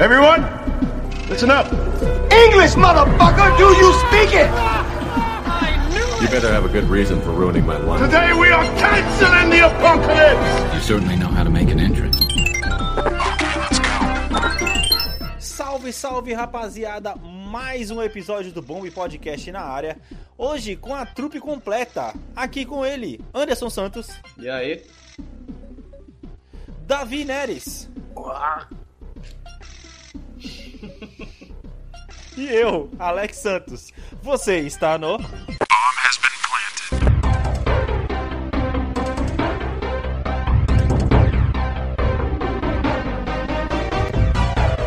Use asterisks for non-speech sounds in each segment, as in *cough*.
Everyone, listen up. English, motherfucker, do you speak it? You better have a good reason for ruining my life. Today we are canceling the apocalypse. You certainly know how to make an entrance. Salve, salve rapaziada! Mais um episódio do Bomb Podcast na área. Hoje com a trupe completa. Aqui com ele, Anderson Santos, E aí? Davi Neres. E eu, Alex Santos. Você está no.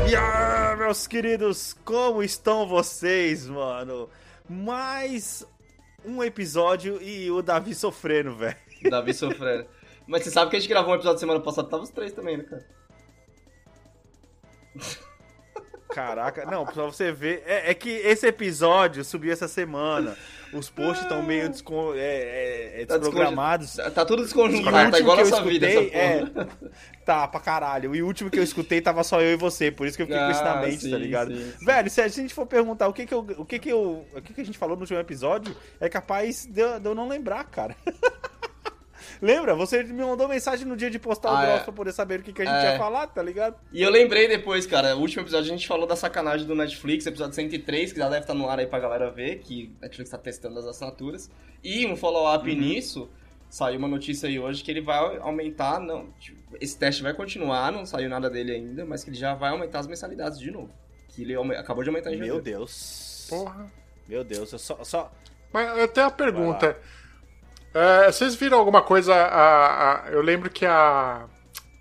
E ah, meus queridos, como estão vocês, mano? Mais um episódio e o Davi sofrendo, velho. Davi sofrendo. Mas você sabe que a gente gravou um episódio semana passada, tava os três também, né, cara? Caraca, não, pra você ver. É, é que esse episódio subiu essa semana. Os posts estão meio descon, é, é, é Tá desprogramados. desconju- Tá tudo o desconjuntado, tá igual a nossa vida, essa escutei, porra. é, tá, pra caralho. E o último que eu escutei tava só eu e você, por isso que eu fiquei com isso na Ah, mente, sim, tá ligado? sim, sim. Velho, se a gente for perguntar o que que eu, o que que eu, o que que a gente falou no último episódio, é capaz de de eu não lembrar, cara. *laughs* Lembra? Você me mandou mensagem no dia de postar o Ah, troço é. pra poder saber o que, que a gente É. ia falar, tá ligado? E eu lembrei depois, cara, o último episódio a gente falou da sacanagem do Netflix, episódio 103, que já deve estar no ar aí pra galera ver, que a Netflix tá testando as assinaturas. E um follow-up Uhum. nisso, saiu uma notícia aí hoje que ele vai aumentar, não, tipo, esse teste vai continuar, não saiu nada dele ainda, mas que ele já vai aumentar as mensalidades de novo. Que ele acabou de aumentar em Meu janeiro. Deus. Porra. Meu Deus, eu só, só... Mas eu tenho uma pergunta. É, vocês viram alguma coisa? a- a- eu lembro que a,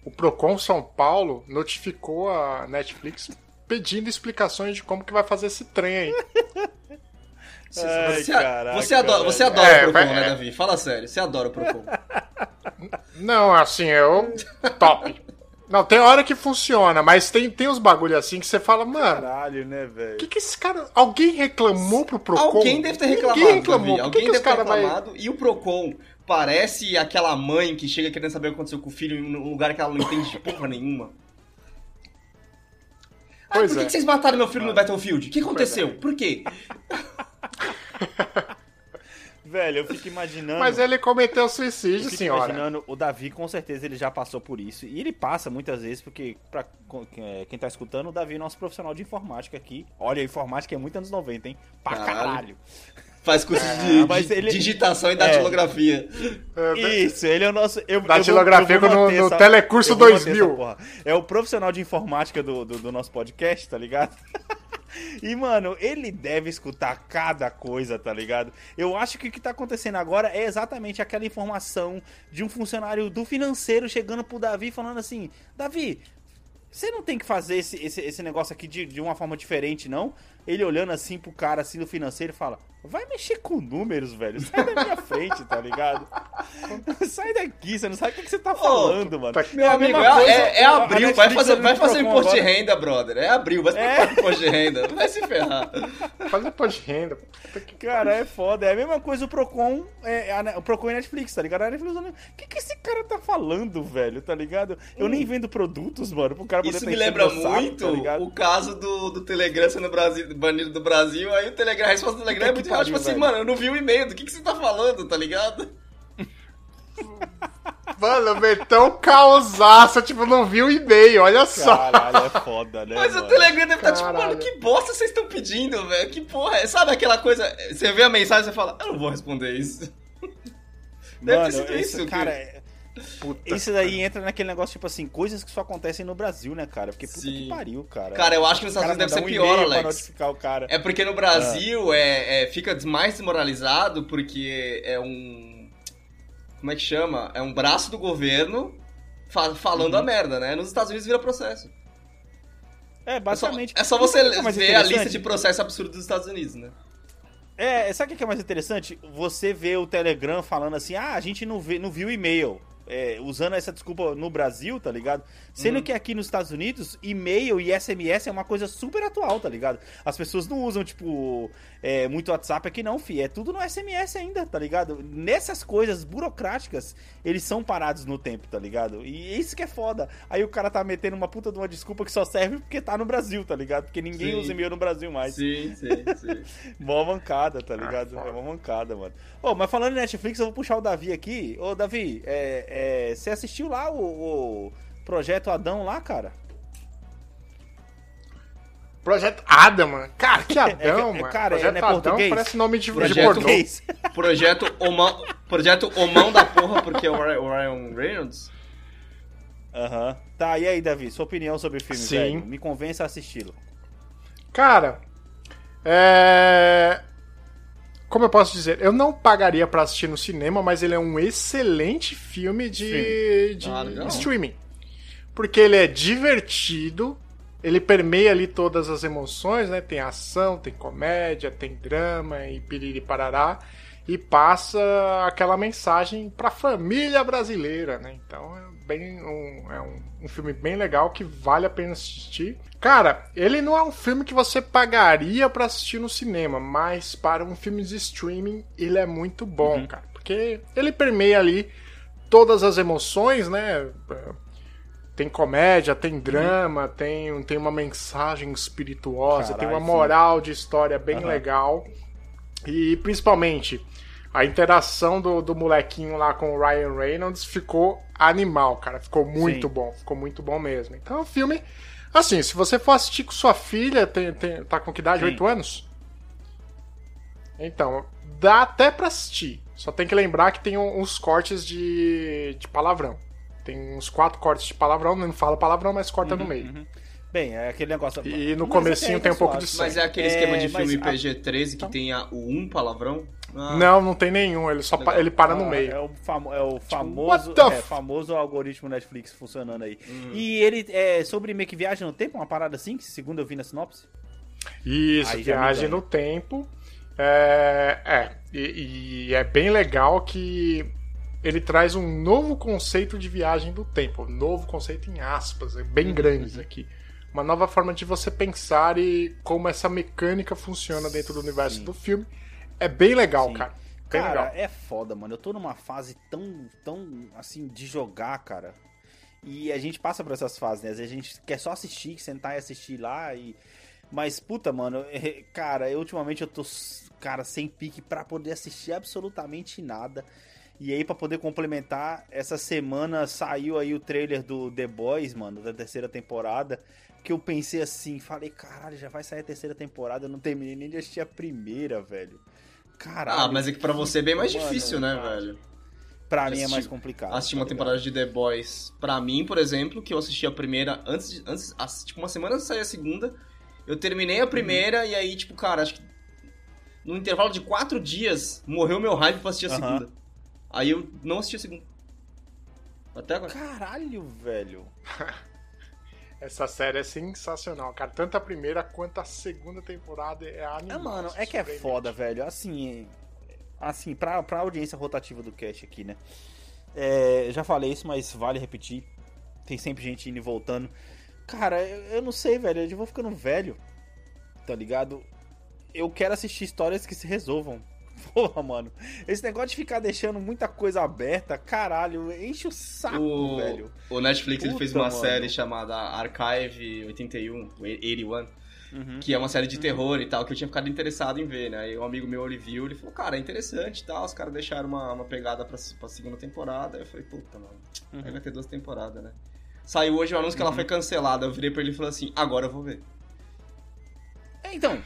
o Procon São Paulo notificou a Netflix pedindo explicações de como que vai fazer esse trem aí. Você, *laughs* Ai, você- caraca, você adora, você adora É, o Procon, vai- né, é. Davi? Fala sério, você adora o Procon. Não, assim, eu. Top. Não, tem hora que funciona, mas tem, tem uns bagulho assim que você fala, mano, Caralho, né, velho? o que, que esse cara. Alguém reclamou pro Procon? Alguém deve ter reclamado, Ninguém reclamou. Por que Alguém que deve ter cara vai- reclamado. E o Procon parece aquela mãe que chega querendo saber o que aconteceu com o filho em um lugar que ela não entende de porra nenhuma. Ah, Pois por que, é. que vocês mataram meu filho no Battlefield? O que aconteceu? Por quê? *laughs* Velho, eu fico imaginando. Mas ele cometeu eu suicídio, fico senhora. imaginando, o Davi com certeza ele já passou por isso. E ele passa muitas vezes, porque pra é, quem tá escutando, o Davi é nosso profissional de informática aqui. Olha, a informática é muito anos 90, hein? Pra Caralho. caralho. Faz curso de, mas de- ele- digitação e É. datilografia. Isso, ele é o nosso. Eu, Datilografia eu vou- eu vou no- no manter Telecurso eu vou manter 2000. essa porra. É o profissional de informática do, do, do nosso podcast, tá ligado? *laughs* E, mano, ele deve escutar cada coisa, tá ligado? Eu acho que o que tá acontecendo agora é exatamente aquela informação de um funcionário do financeiro chegando pro Davi falando assim: Davi, você não tem que fazer esse, esse, esse negócio aqui de, de uma forma diferente, não? Ele olhando assim pro cara assim do financeiro fala: Vai mexer com números, velho. Sai da minha frente, tá ligado? *laughs* Sai daqui, você não sabe o que, que você tá falando, mano. Meu a amigo, é, coisa, é- é abril, vai fazer, vai fazer imposto de agora. renda, brother. É abril, vai É. imposto de renda. Vai se ferrar. Fazer imposto de renda. Cara, é foda. É a mesma coisa o Procon, é, a- o Procon e a Netflix, tá ligado? A Netflix, o que, que esse cara tá falando, velho, tá ligado? Eu nem vendo produtos, mano, pro cara poder Isso me lembra meu saco, muito tá o caso do, do Telegram sendo Brasil, banido do Brasil. Aí o Telegram, a resposta do Telegram é muito que real. Tipo assim, velho. mano, eu não vi o e-mail. Do que, que você tá falando, tá ligado? *laughs* Mano, meteu um causaço, tipo, não viu o e-mail, olha só. Caralho, é foda, né, Mas o mano? Telegram deve estar tipo, Caralho. mano, que bosta vocês estão pedindo, velho? Que porra é? Sabe aquela coisa, você vê a mensagem e você fala, eu não vou responder isso. *laughs* Deve ter Mano, sido isso, isso, cara, que- é- Puta isso daí entra naquele negócio, tipo assim, coisas que só acontecem no Brasil, né, cara? Porque puta Sim. que pariu, cara. Cara, eu acho que nos cara Estados Unidos deve ser um pior, Alex. cara. É porque no Brasil é, é- fica mais desmoralizado porque é um. Como é que chama? É um braço do governo fa- falando Uhum. a merda, né? Nos Estados Unidos vira processo. É, É só, basicamente. é só você é mais ver a lista de processo absurdo dos Estados Unidos, né? É, sabe o que é mais interessante? Você vê o Telegram falando assim, ah, a gente não, vê, não viu o e-mail. É, usando essa desculpa no Brasil, tá ligado? Sendo Uhum. que aqui nos Estados Unidos, e-mail e SMS é uma coisa super atual, tá ligado? As pessoas não usam, tipo, é, muito WhatsApp aqui não, fi. É tudo no SMS ainda, tá ligado? Nessas coisas burocráticas, eles são parados no tempo, tá ligado? E isso que é foda. Aí o cara tá metendo uma puta de uma desculpa que só serve porque tá no Brasil, tá ligado? Porque ninguém Sim. usa e-mail no Brasil mais. Sim, sim, sim. *laughs* Mó mancada, tá ligado? foda. é uma mancada, mano. Ô, mas falando em Netflix, eu vou puxar o Davi aqui. Ô, Davi, é, é, você assistiu lá o, o Projeto Adão lá, cara? Projeto Adam, mano. Cara, que *laughs* Adão, é- mano. cara, é- Projeto é Adão português? parece nome de, de Projeto. Português. *laughs* Projeto Omão, Projeto Omão da porra, porque é o Ryan- Reynolds. Aham. Tá, e aí, Davi, sua opinião sobre o filme, Sim. velho? Me convença a assisti-lo. Cara, é... Como eu posso dizer? Eu não pagaria pra assistir no cinema, mas ele é um excelente filme de, de Ah, streaming. Porque ele é divertido, ele permeia ali todas as emoções, né? Tem ação, tem comédia, tem drama e piriri parará. E passa aquela mensagem pra família brasileira, né? Então é bem um, é um, um filme bem legal que vale a pena assistir. Cara, ele não é um filme que você pagaria pra assistir no cinema, mas para um filme de streaming ele é muito bom, cara. Porque ele permeia ali todas as emoções, né? Tem comédia, tem drama, tem, tem uma mensagem espirituosa, tem Caralho, uma sim. moral de história bem Aham. legal. E principalmente a interação do, do molequinho lá com o Ryan Reynolds ficou animal, cara. Ficou muito Sim. bom, ficou muito bom mesmo. Então é um filme. Assim, se você for assistir com sua filha, tem, tem- tá com que idade? Sim. 8 anos? Então, dá até pra assistir. Só tem que lembrar que tem uns cortes de, de palavrão. Tem uns quatro cortes de palavrão, não fala palavrão, mas corta no meio. Bem, é aquele negócio... E no Mas comecinho até aí tem um pouco de suave. Mas é aquele É, esquema de mas filme a- PG-13 que tem a- o um palavrão? Ah, Não, não tem nenhum, ele só pa- ele para no Ah, meio. É o, famo- é o famoso, what the é, famoso algoritmo Netflix funcionando aí. Hum. E ele é sobre meio que viagem no tempo, uma parada assim, que segundo eu vi na sinopse. Isso, Aí viagem no tempo. É, é e, e é bem legal que ele traz um novo conceito de viagem do tempo. Novo conceito em aspas, é Uhum, bem grandes aqui. Uma nova forma de você pensar e como essa mecânica funciona dentro do universo Sim. do filme. É bem legal, Sim. cara. Bem Cara, legal. é foda, mano. Eu tô numa fase tão, tão, assim, de jogar, cara. E a gente passa por essas fases, né? Às vezes a gente quer só assistir, sentar e assistir lá e... Mas, puta, mano, é, cara, eu ultimamente eu tô, cara, sem pique pra poder assistir absolutamente nada. E aí, pra poder complementar, essa semana saiu aí o trailer do The Boys, mano, da terceira temporada. Que eu pensei assim, falei, caralho, já vai sair a terceira temporada, eu não terminei nem de assistir a primeira, velho. Caralho. Ah, mas é que pra você é bem mais Mano, difícil, né, cara. velho? Pra mim é mais complicado. Assistir tá uma ligado? temporada de The Boys. Pra mim, por exemplo, que eu assisti a primeira antes, de, antes ass- tipo, uma semana antes de sair a segunda. Eu terminei a primeira e aí, tipo, cara, acho que no intervalo de quatro dias morreu meu hype pra assistir a Aham. segunda. Aí eu não assisti a segunda. Até agora. Caralho, velho. *laughs* Essa série é sensacional, cara. Tanto a primeira quanto a segunda temporada é É, animal. mano, é que é foda, velho. Assim, assim pra, pra audiência rotativa do cast aqui, né? É, já falei isso, mas vale repetir. Tem sempre gente indo e voltando. Cara, eu, eu não sei, velho. Eu vou ficando velho, tá ligado? Eu quero assistir histórias que se resolvam. Porra, mano. Esse negócio de ficar deixando muita coisa aberta, caralho, enche o saco, O, velho. o Netflix ele Puta, fez uma mano. série chamada Archive 81, 81, Uhum. que é uma série de terror e tal, que eu tinha ficado interessado em ver, né? E um amigo meu, ele viu, ele falou, cara, é interessante e tal, os caras deixaram uma, uma pegada pra, pra segunda temporada. Aí eu falei, puta, mano, aí vai ter duas temporadas, né? Saiu hoje o anúncio que ela foi cancelada, eu virei pra ele e falei assim, agora eu vou ver. É, Então,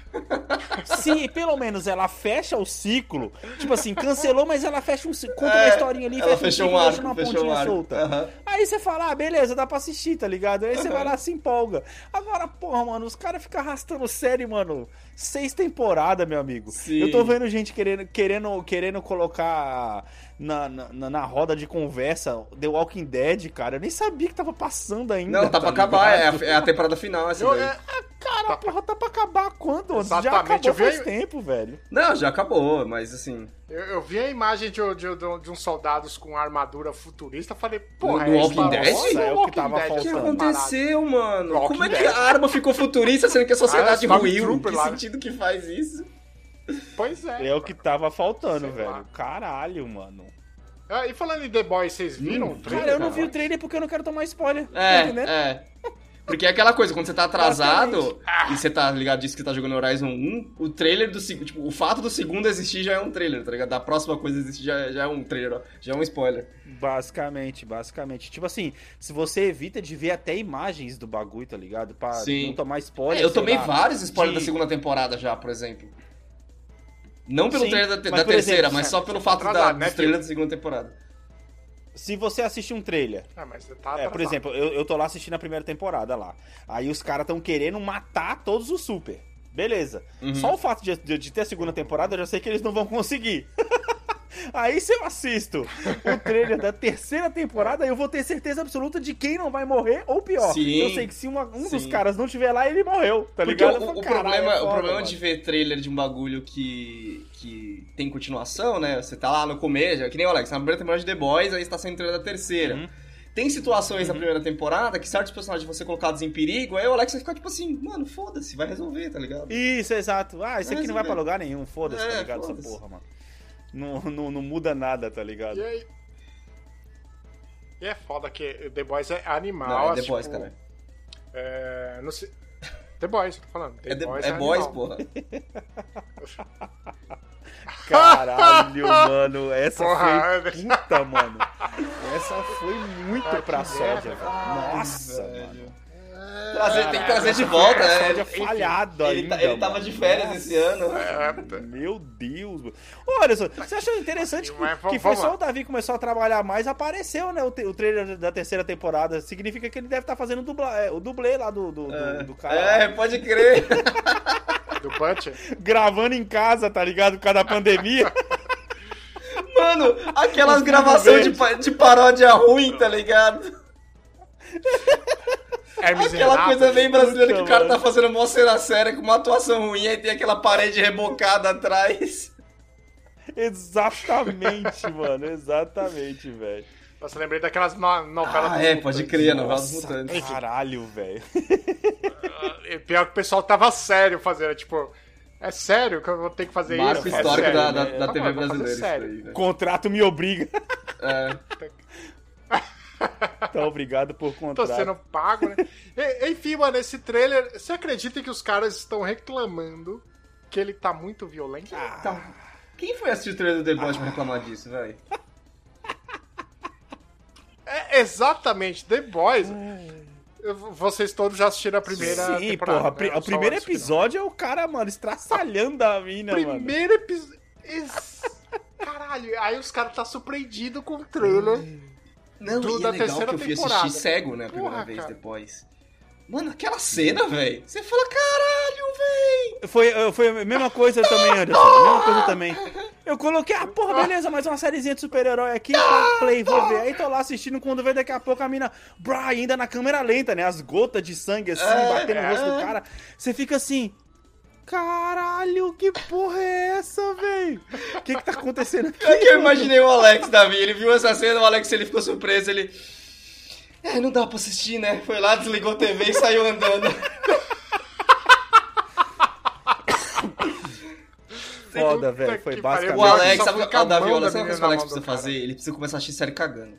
se pelo menos ela fecha o ciclo, tipo assim, cancelou, mas ela fecha um ciclo, conta uma É, historinha ali, ela fecha fechou um um ciclo, deixa arco, uma pontinha um solta. Aham. Aí você fala, ah, beleza, dá pra assistir, tá ligado? Aí você vai lá se empolga. Agora, porra, mano, os caras ficam arrastando série, mano. Seis temporadas, meu amigo. Sim. Eu tô vendo gente querendo, querendo, querendo colocar na, na, na roda de conversa The Walking Dead, cara. Eu nem sabia que tava passando ainda. Não, tá pra ligado? acabar, é a, é a temporada final essa Eu- daí. é- Caralho, aquela tá- porra tá pra acabar quando? Já Exatamente, acabou eu vi- faz tempo, velho. Não, já acabou, mas assim. Eu, eu vi a imagem de, de, de, de uns soldados com armadura futurista, falei, No- porra, no é Walking Dead? Nossa, é o que Walking tava Dead faltando. O que aconteceu, mano? Walking Como é que Dead. a arma ficou futurista sendo que a sociedade Ah, ruiu? Que lá, né? sentido que faz isso? Pois é. É o que tava faltando, Sei velho. lá. Caralho, mano. Ah, e falando em The Boys, vocês viram Hum, o trailer? Cara, eu não vi o trailer porque eu não quero tomar spoiler. tá É, entendendo? é. Porque é aquela coisa, quando você tá atrasado e você tá ligado disso que você tá jogando Horizon 1, o trailer do segundo. Tipo, o fato do segundo existir já é um trailer, tá ligado? Da próxima coisa existir já, já é um trailer, ó. Já é um spoiler. Basicamente, basicamente. Tipo assim, se você evita de ver até imagens do bagulho, tá ligado? Pra Sim. não tomar spoiler. É, eu tomei lá, vários spoilers de- da segunda temporada já, por exemplo. Não pelo Sim, trailer da, te- mas, da terceira, exemplo, mas só pelo fato da, atrasado, né, dos trailers da segunda temporada. Se você assistir um trailer Ah, mas você tá É, por exemplo, eu, eu tô lá assistindo a primeira temporada lá. Aí os caras tão querendo matar todos os super. Beleza. Uhum. Só o fato de, de- de ter a segunda temporada, eu já sei que eles não vão conseguir. *laughs* Aí se eu assisto o trailer da terceira temporada, eu vou ter certeza absoluta de quem não vai morrer, ou pior. Sim. Eu sei que se uma- um dos Sim. caras não tiver lá, ele morreu, tá Porque ligado? o, falo, o "Caralho, problema, é o foda, problema mano." de ver trailer de um bagulho que, que tem continuação, né? Você tá lá no começo, é que nem o Alex, na primeira temporada de The Boys, aí você tá saindo trailer da terceira. Uhum. Tem situações na primeira temporada que certos personagens vão ser colocados em perigo, aí o Alex vai ficar tipo assim, mano, foda-se, vai resolver, tá ligado? Isso, exato. Ah, isso Vai aqui não vai pra resolver. lugar nenhum, foda-se, tá É, ligado? Essa foda-se. porra, mano. Não, não, não muda nada, tá ligado? E aí... E é foda que The Boys é animal. Não, é The tipo, Boys, cara. É, não sei... The Boys, tô falando. The É, The, Boys é Boys, animal. porra. *laughs* Caralho, *laughs* mano, essa Porra, foi puta, mano. *laughs* Essa foi muito Ah, pra merda, velho. Nossa, mano. Trazer, tem que trazer de volta, né? Enfim, falhado ele, ainda, tá- ele tava mano. de férias Nossa. esse ano. É, Meu Deus, mano. Olha só, você achou interessante que, Mas vamos- que foi vamos só o Davi que começou a trabalhar mais, apareceu, né, o, o trailer da terceira temporada. Significa que ele deve estar fazendo dubla, é, o dublê lá do, do, do- do cara. É, pode crer. *laughs* do Butcher. Gravando em casa, tá ligado? Por causa da pandemia. Mano, aquelas gravações de, de paródia ruim, tá ligado? *laughs* Hermes e Aquela Renato. coisa bem brasileira que o cara tá fazendo uma cena séria com uma atuação ruim, aí tem aquela parede rebocada atrás. exatamente, mano. Exatamente, velho. Nossa, lembrei daquelas no novelas Ah, é, mutantes. pode crer, a novela dos Nossa, mutantes. *laughs* Caralho, velho. E Pior que o pessoal tava sério fazendo, tipo... É sério que eu vou ter que fazer Marco isso? É histórico sério, da, da, né? da Tá TV vou fazer brasileira. Aí, velho. Contrato me obriga. É. *laughs* Então, obrigado por Tô contrato. sendo pago, né? E- Enfim, mano, esse trailer... Você acredita que os caras estão reclamando que ele tá muito violento? Ah. Então, quem foi assistir o trailer do The Boys pra reclamar disso, velho? É exatamente, The Boys. Vocês todos já assistiram a primeira Sim, temporada. porra. né? O primeiro episódio é o cara, mano, estraçalhando a mina, mano. Primeiro episódio. Caralho, aí os caras tá surpreendido com o trailer. Não, Do- e da é legal terceira que eu fui temporada. assistir cego, né, a primeira Porra, vez cara. depois. Mano, aquela cena, velho. Você fala, caralho, velho. Foi, foi a mesma coisa também, Anderson. A mesma coisa também. Eu coloquei, ah, porra, beleza, mais uma sériezinha de super-herói aqui, pá, play, vou ver. Aí tô lá assistindo, quando vê daqui a pouco a mina, brá, ainda na câmera lenta, né? As gotas de sangue assim, É, batendo no rosto do é. cara. Você fica assim, caralho, que porra é essa, velho? O que que tá acontecendo aqui? É que eu imaginei o Alex, Davi. Ele viu essa cena, o Alex ele ficou surpreso. Ele. É, não dá pra assistir, né? Foi lá, desligou a TV e saiu andando. Foda, velho, foi basicamente... O Alex, sabe o Davi, olha, da sabe o que menina o Alex na mão precisa fazer? Ele precisa começar a assistir série cagando.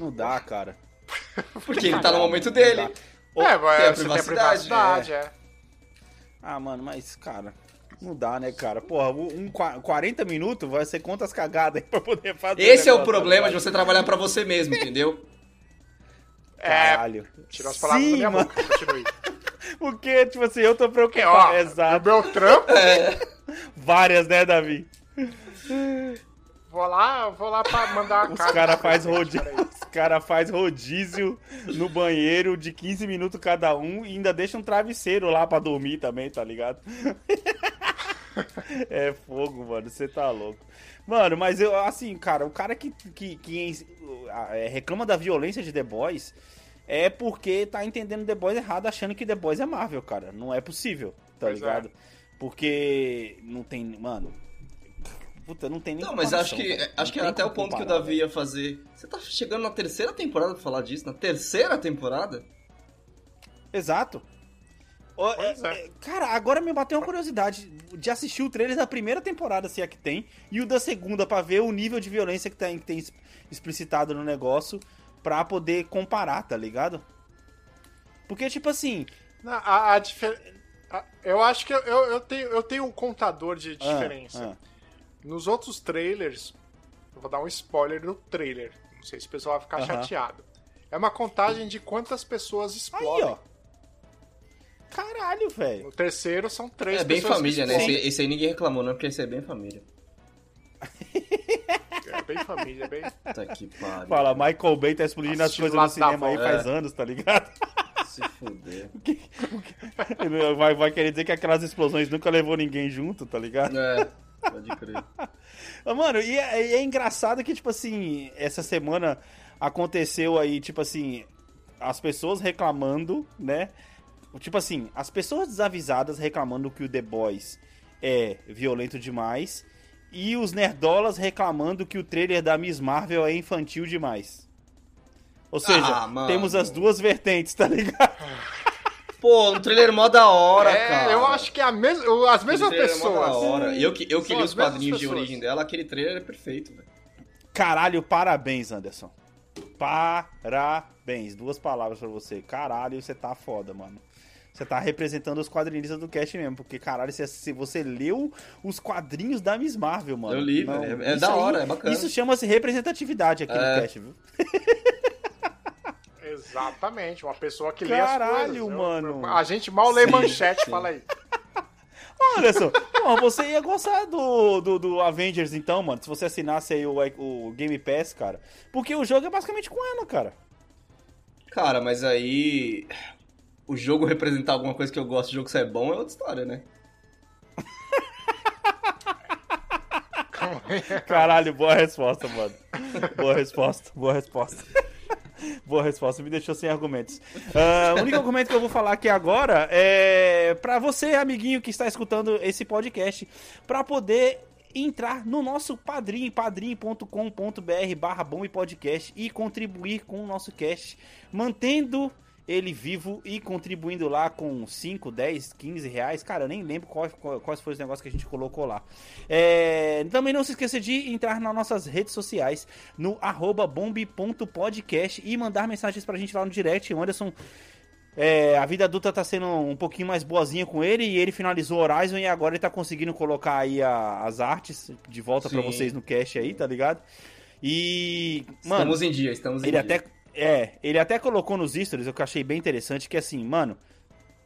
Não dá, cara. Porque ele tá no momento dele. É, tem a mas você tem a privacidade, privacidade, é. Ah, mano, mas, cara, não dá, né, cara? Porra, um qua- 40 minutos vai ser quantas cagadas aí *laughs* pra poder fazer. Esse é o problema tá de você trabalhar pra você mesmo, entendeu? *laughs* É, Caralho. tirou as palavras Sim, da minha mano. boca, continue. *laughs* Porque, tipo assim, eu tô Porque, ó, preocupado. o Exato. meu trampo, Várias, né, Davi? Vou lá, vou lá pra mandar uma Os carta. caras faz rodízio. Os cara faz rodízio no banheiro de 15 minutos cada um e ainda deixa um travesseiro lá pra dormir também, tá ligado? *laughs* É fogo, mano. Você tá louco. Mano, mas eu, assim, cara, o cara que, que, que é, reclama da violência de The Boys é porque tá entendendo The Boys errado, achando que The Boys é Marvel, cara. Não é possível, tá Pois é. ligado? Porque não tem. Mano. Puta, não tem nem. Não, mas acho que, acho que até o ponto que o Davi ia fazer. Você tá chegando na terceira temporada pra falar disso? Na terceira temporada? Exato. É- é. é, Cara, agora me bateu uma curiosidade de assistir o trailer da primeira temporada, se é que tem, e o da segunda pra ver o nível de violência que tem, que tem explicitado no negócio pra poder comparar, tá ligado? Porque, tipo assim. Não, a, a difer- a- Eu acho que eu, eu, tenho, eu tenho um contador de ah, diferença. ah. Nos outros trailers, eu vou dar um spoiler do trailer. Não sei se o pessoal vai ficar chateado. É uma contagem de quantas pessoas Aí, explodem. ó. Caralho, velho. No terceiro são três É bem pessoas família, que né? Esse, esse aí ninguém reclamou, não, porque esse é bem família. É bem família, é bem. Puta que pariu. Fala, Michael Bay tá explodindo as coisas no cinema aí Volta. faz anos, tá ligado? Se fuder. *laughs* vai, vai querer dizer que aquelas explosões nunca levou ninguém junto, tá ligado? É, pode crer. *laughs* Mano, e é, é engraçado que, tipo assim, essa semana aconteceu aí, tipo assim, as pessoas reclamando, né? Tipo assim, as pessoas desavisadas reclamando que o The Boys é violento demais e os nerdolas reclamando que o trailer da Miss Marvel é infantil demais. Ou seja, Ah, temos as duas vertentes, tá ligado? *laughs* Pô, um trailer mó da hora, É, cara. eu acho que é a mes... as mesmas trailer é mó da pessoas. hora. Eu que, eu que li os quadrinhos de pessoas. origem dela, aquele trailer é perfeito, velho. Caralho, parabéns, Anderson. Parabéns. Duas palavras pra você. Caralho, você tá foda, mano. Você tá representando os quadrinistas do cast mesmo, porque caralho, se, se você leu os quadrinhos da Miss Marvel, mano. Eu li, velho. É isso da aí- hora, é bacana. Isso chama-se representatividade aqui É. no cast, viu? *laughs* Exatamente, uma pessoa que lê Caralho, as coisas. Mano. eu- a gente mal lê Sim, manchete, sim. fala aí. *laughs* Anderson, pô, você ia gostar do, do, do Avengers então, mano, se você assinasse aí o, o Game Pass, cara. Porque o jogo é basicamente com ela, cara. Cara, mas aí. O jogo representar alguma coisa que eu gosto, o jogo ser bom é outra história, né? *laughs* Caralho, boa resposta, mano. Boa resposta, boa resposta. *laughs* Boa resposta, me deixou sem argumentos. Ah, o único argumento que eu vou falar aqui agora é pra você, amiguinho que está escutando esse podcast, pra poder entrar no nosso padrim, padrim.com.br barra bom e podcast e contribuir com o nosso cast, mantendo ele vivo e contribuindo lá com 5, 10, 15 reais. Cara, eu nem lembro quais, quais foram os negócios que a gente colocou lá. É, também não se esqueça de entrar nas nossas redes sociais, no arroba bombe.podcast e mandar mensagens pra gente lá no direct. O Anderson, é, a vida adulta tá sendo um pouquinho mais boazinha com ele e ele finalizou Horizon e agora ele tá conseguindo colocar aí a- as artes de volta pra Sim. vocês no cast aí, tá ligado? E, mano, estamos em dia, estamos em ele dia. até é, ele até colocou nos stories, eu achei bem interessante, que assim, mano,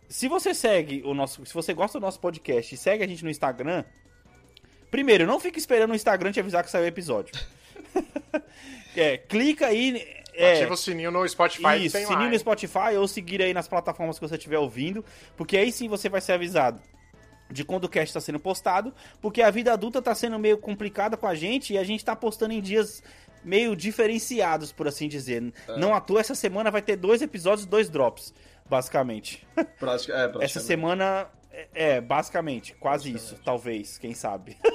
se você segue o nosso, se você gosta do nosso podcast e segue a gente no Instagram, primeiro, não fique esperando o Instagram te avisar que saiu o episódio. *laughs* é, clica aí, é, Ativa o sininho no Spotify isso, sininho lá, no? Spotify ou seguir aí nas plataformas que você estiver ouvindo, porque aí sim você vai ser avisado de quando o cast está sendo postado, porque a vida adulta tá sendo meio complicada com a gente e a gente tá postando em dias meio diferenciados, por assim dizer. É. Não à toa, essa semana vai ter dois episódios, dois drops, basicamente. *laughs* Prática- é, praticamente. Essa semana é, é, basicamente, quase isso, talvez, quem sabe. *laughs*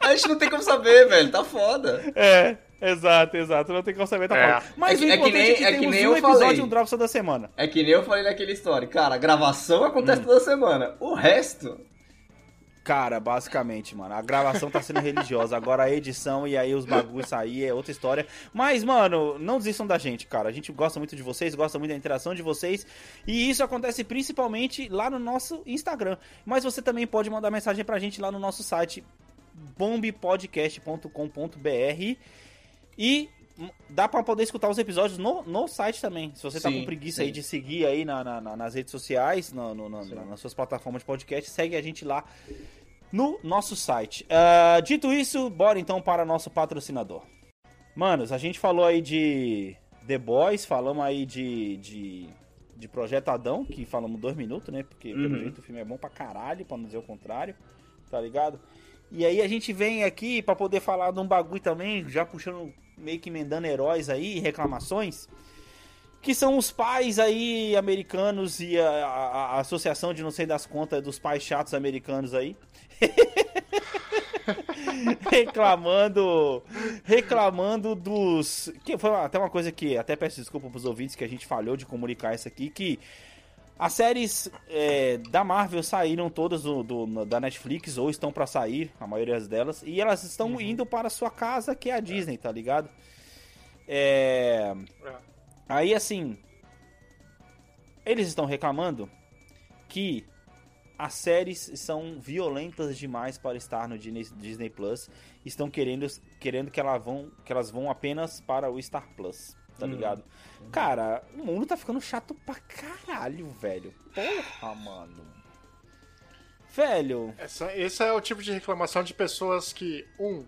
A gente não tem como saber, velho. Tá foda. é, exato, exato, não tem como saber, tá É. falando. Mas É que- o é que importante nem- é que, é que nem um eu episódio falei. e um drop toda semana. É que nem eu falei naquela história. Cara, a gravação acontece toda semana. O resto. Cara, basicamente, mano, a gravação tá sendo religiosa. Agora a edição e aí os bagulhos sair é outra história. Mas, mano, não desistam da gente, cara. A gente gosta muito de vocês, gosta muito da interação de vocês. E isso acontece principalmente lá no nosso Instagram. Mas você também pode mandar mensagem pra gente lá no nosso site bombpodcast.com.br e dá pra poder escutar os episódios no, no site também. Se você tá Sim, com preguiça sim. aí de seguir aí na- na- na- nas redes sociais, no- no- na- nas suas plataformas de podcast, segue a gente lá no nosso site. Ah, dito isso, bora então para nosso patrocinador. Manos, a gente falou aí de The Boys, falamos aí de, de, de Projeto Adão, que falamos dois minutos, né? Porque pelo Uhum. jeito o filme é bom pra caralho, pra não dizer o contrário, tá ligado? E aí a gente vem aqui pra poder falar de um bagulho também, já puxando, meio que emendando heróis aí, reclamações. Que são os pais aí americanos e a, a, a associação de não sei das contas dos pais chatos americanos aí. *laughs* reclamando reclamando dos que foi até uma coisa que até peço desculpa pros ouvintes que a gente falhou de comunicar isso aqui que as séries é, da Marvel saíram todas do, do, da Netflix ou estão para sair, a maioria delas, e elas estão uhum. indo para sua casa, que é a Disney, tá ligado? É... é. Aí assim, eles estão reclamando que as séries são violentas demais para estar no Disney Plus. Estão querendo, querendo que, elas vão, que elas vão apenas para o Star Plus, tá hum. ligado? Cara, o mundo tá ficando chato pra caralho, velho. Porra, mano. Velho. Essa, esse é o tipo de reclamação de pessoas que, um,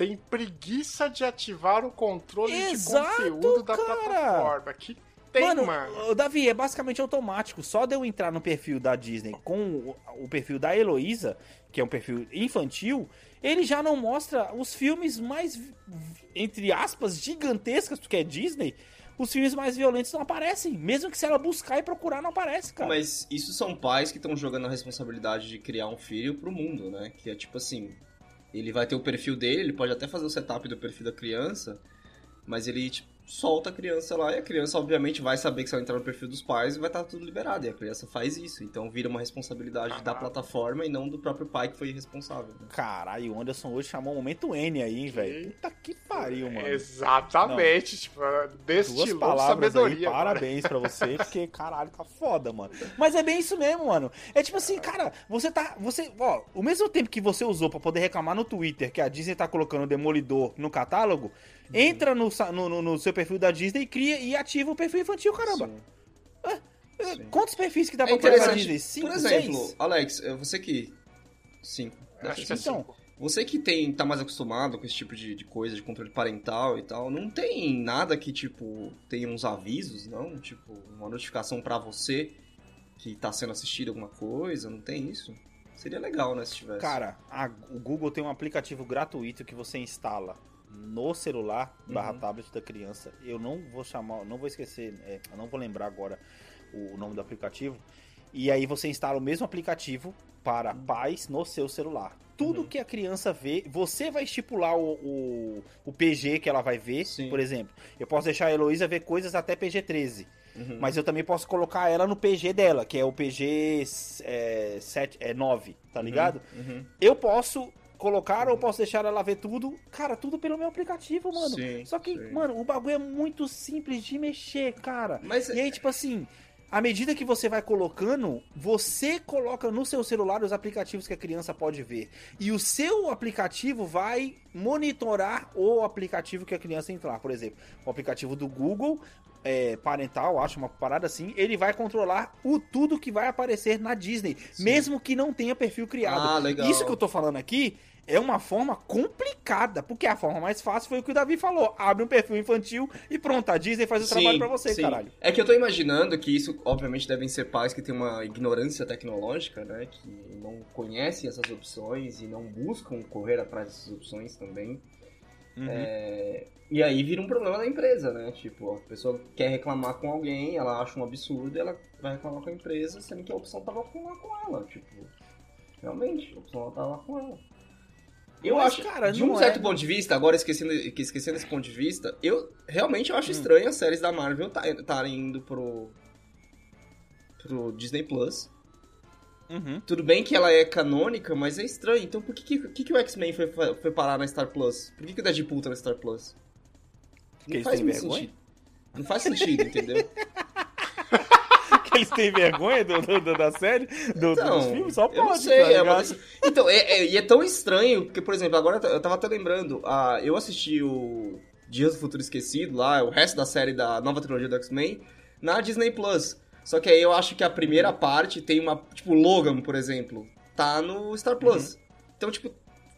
tem preguiça de ativar o controle Exato, de conteúdo da cara. plataforma. Que tem, mano, mano. Davi, é basicamente automático. Só de eu entrar no perfil da Disney com o perfil da Heloísa, que é um perfil infantil, ele já não mostra os filmes mais, entre aspas, gigantescas, porque é Disney. Os filmes mais violentos não aparecem. Mesmo que se ela buscar e procurar, não aparece, cara. Mas isso são pais que estão jogando a responsabilidade de criar um filho pro mundo, né? Que é tipo assim. Ele vai ter o perfil dele, ele pode até fazer o setup do perfil da criança, mas ele, tipo, solta a criança lá e a criança, obviamente, vai saber que se ela entrar no perfil dos pais vai estar tudo liberado. E a criança faz isso. Então vira uma responsabilidade ah, da plataforma e não do próprio pai que foi responsável. Né? Caralho, o Anderson hoje chamou o momento N aí, hein, velho? Puta que pariu, mano. Exatamente. Não. Tipo, destilou sabedoria. Aí, parabéns pra você, *laughs* porque caralho, tá foda, mano. Mas é bem isso mesmo, mano. É tipo assim, cara, você tá. Você, ó, o mesmo tempo que você usou para poder reclamar no Twitter que a Disney tá colocando o Demolidor no catálogo, entra no, no, no seu perfil da Disney, cria e ativa o perfil infantil, caramba. É, é, quantos perfis que dá pra é criar na Disney? Cinco, Por exemplo, seis? Alex, é, você que. Cinco. Acho que é então, cinco. Você que tem, tá mais acostumado com esse tipo de, de coisa, de controle parental e tal, não tem nada que, tipo, tenha uns avisos, não? Tipo, uma notificação para você que tá sendo assistido alguma coisa, não tem isso? Seria legal, né, se tivesse. Cara, a, o Google tem um aplicativo gratuito que você instala no celular barra uhum. tablet da criança. Eu não vou chamar, não vou esquecer, é, eu não vou lembrar agora o nome do aplicativo. E aí você instala o mesmo aplicativo para uhum. pais no seu celular. Tudo uhum. que a criança vê, você vai estipular o, o, o PG que ela vai ver. Sim. Por exemplo, eu posso deixar a Heloísa ver coisas até PG 13. Uhum. Mas eu também posso colocar ela no PG dela, que é o PG é, 7, é 9, tá uhum. ligado? Uhum. Eu posso colocar ou posso deixar ela ver tudo. Cara, tudo pelo meu aplicativo, mano. Sim, Só que, sim. mano, o bagulho é muito simples de mexer, cara. Mas, e aí, tipo assim, à medida que você vai colocando, você coloca no seu celular os aplicativos que a criança pode ver. E o seu aplicativo vai monitorar o aplicativo que a criança entrar. Por exemplo, o aplicativo do Google é, parental, acho uma parada assim, ele vai controlar o tudo que vai aparecer na Disney, Sim. mesmo que não tenha perfil criado. Ah, legal. Isso que eu tô falando aqui é uma forma complicada, porque a forma mais fácil foi o que o Davi falou. Abre um perfil infantil e pronto, a Disney faz o sim, trabalho para você, sim. caralho. É que eu tô imaginando que isso, obviamente, devem ser pais que têm uma ignorância tecnológica, né? Que não conhecem essas opções e não buscam correr atrás dessas opções também. Uhum. É... E aí vira um problema da empresa, né? Tipo, a pessoa quer reclamar com alguém, ela acha um absurdo, ela vai reclamar com a empresa, sendo que a opção tava lá com ela. Tipo, realmente, a opção tava lá com ela. Eu Mas, acho, cara, de um certo é... ponto de vista, agora esquecendo, esquecendo esse ponto de vista, eu realmente eu acho hum. estranho as séries da Marvel estarem tá, indo pro, pro Disney Plus. Uhum. Tudo bem que ela é canônica, mas é estranho. Então por que, que, que o X-Men foi, foi parar na Star Plus? Por que, que o Deadpool tá na Star Plus? Não Porque faz muito sentido. Não faz sentido, entendeu? *laughs* eles têm vergonha do, do, da série, do, então, dos filmes? Só pode, sei, tá é, Então, é, é, e é tão estranho, porque, por exemplo, agora eu tava até lembrando, uh, eu assisti o Dias do Futuro Esquecido lá, o resto da série da nova trilogia do X-Men, na Disney Plus. Só que aí eu acho que a primeira parte tem uma. Tipo, Logan, por exemplo, tá no Star Plus. Uhum. Então, tipo,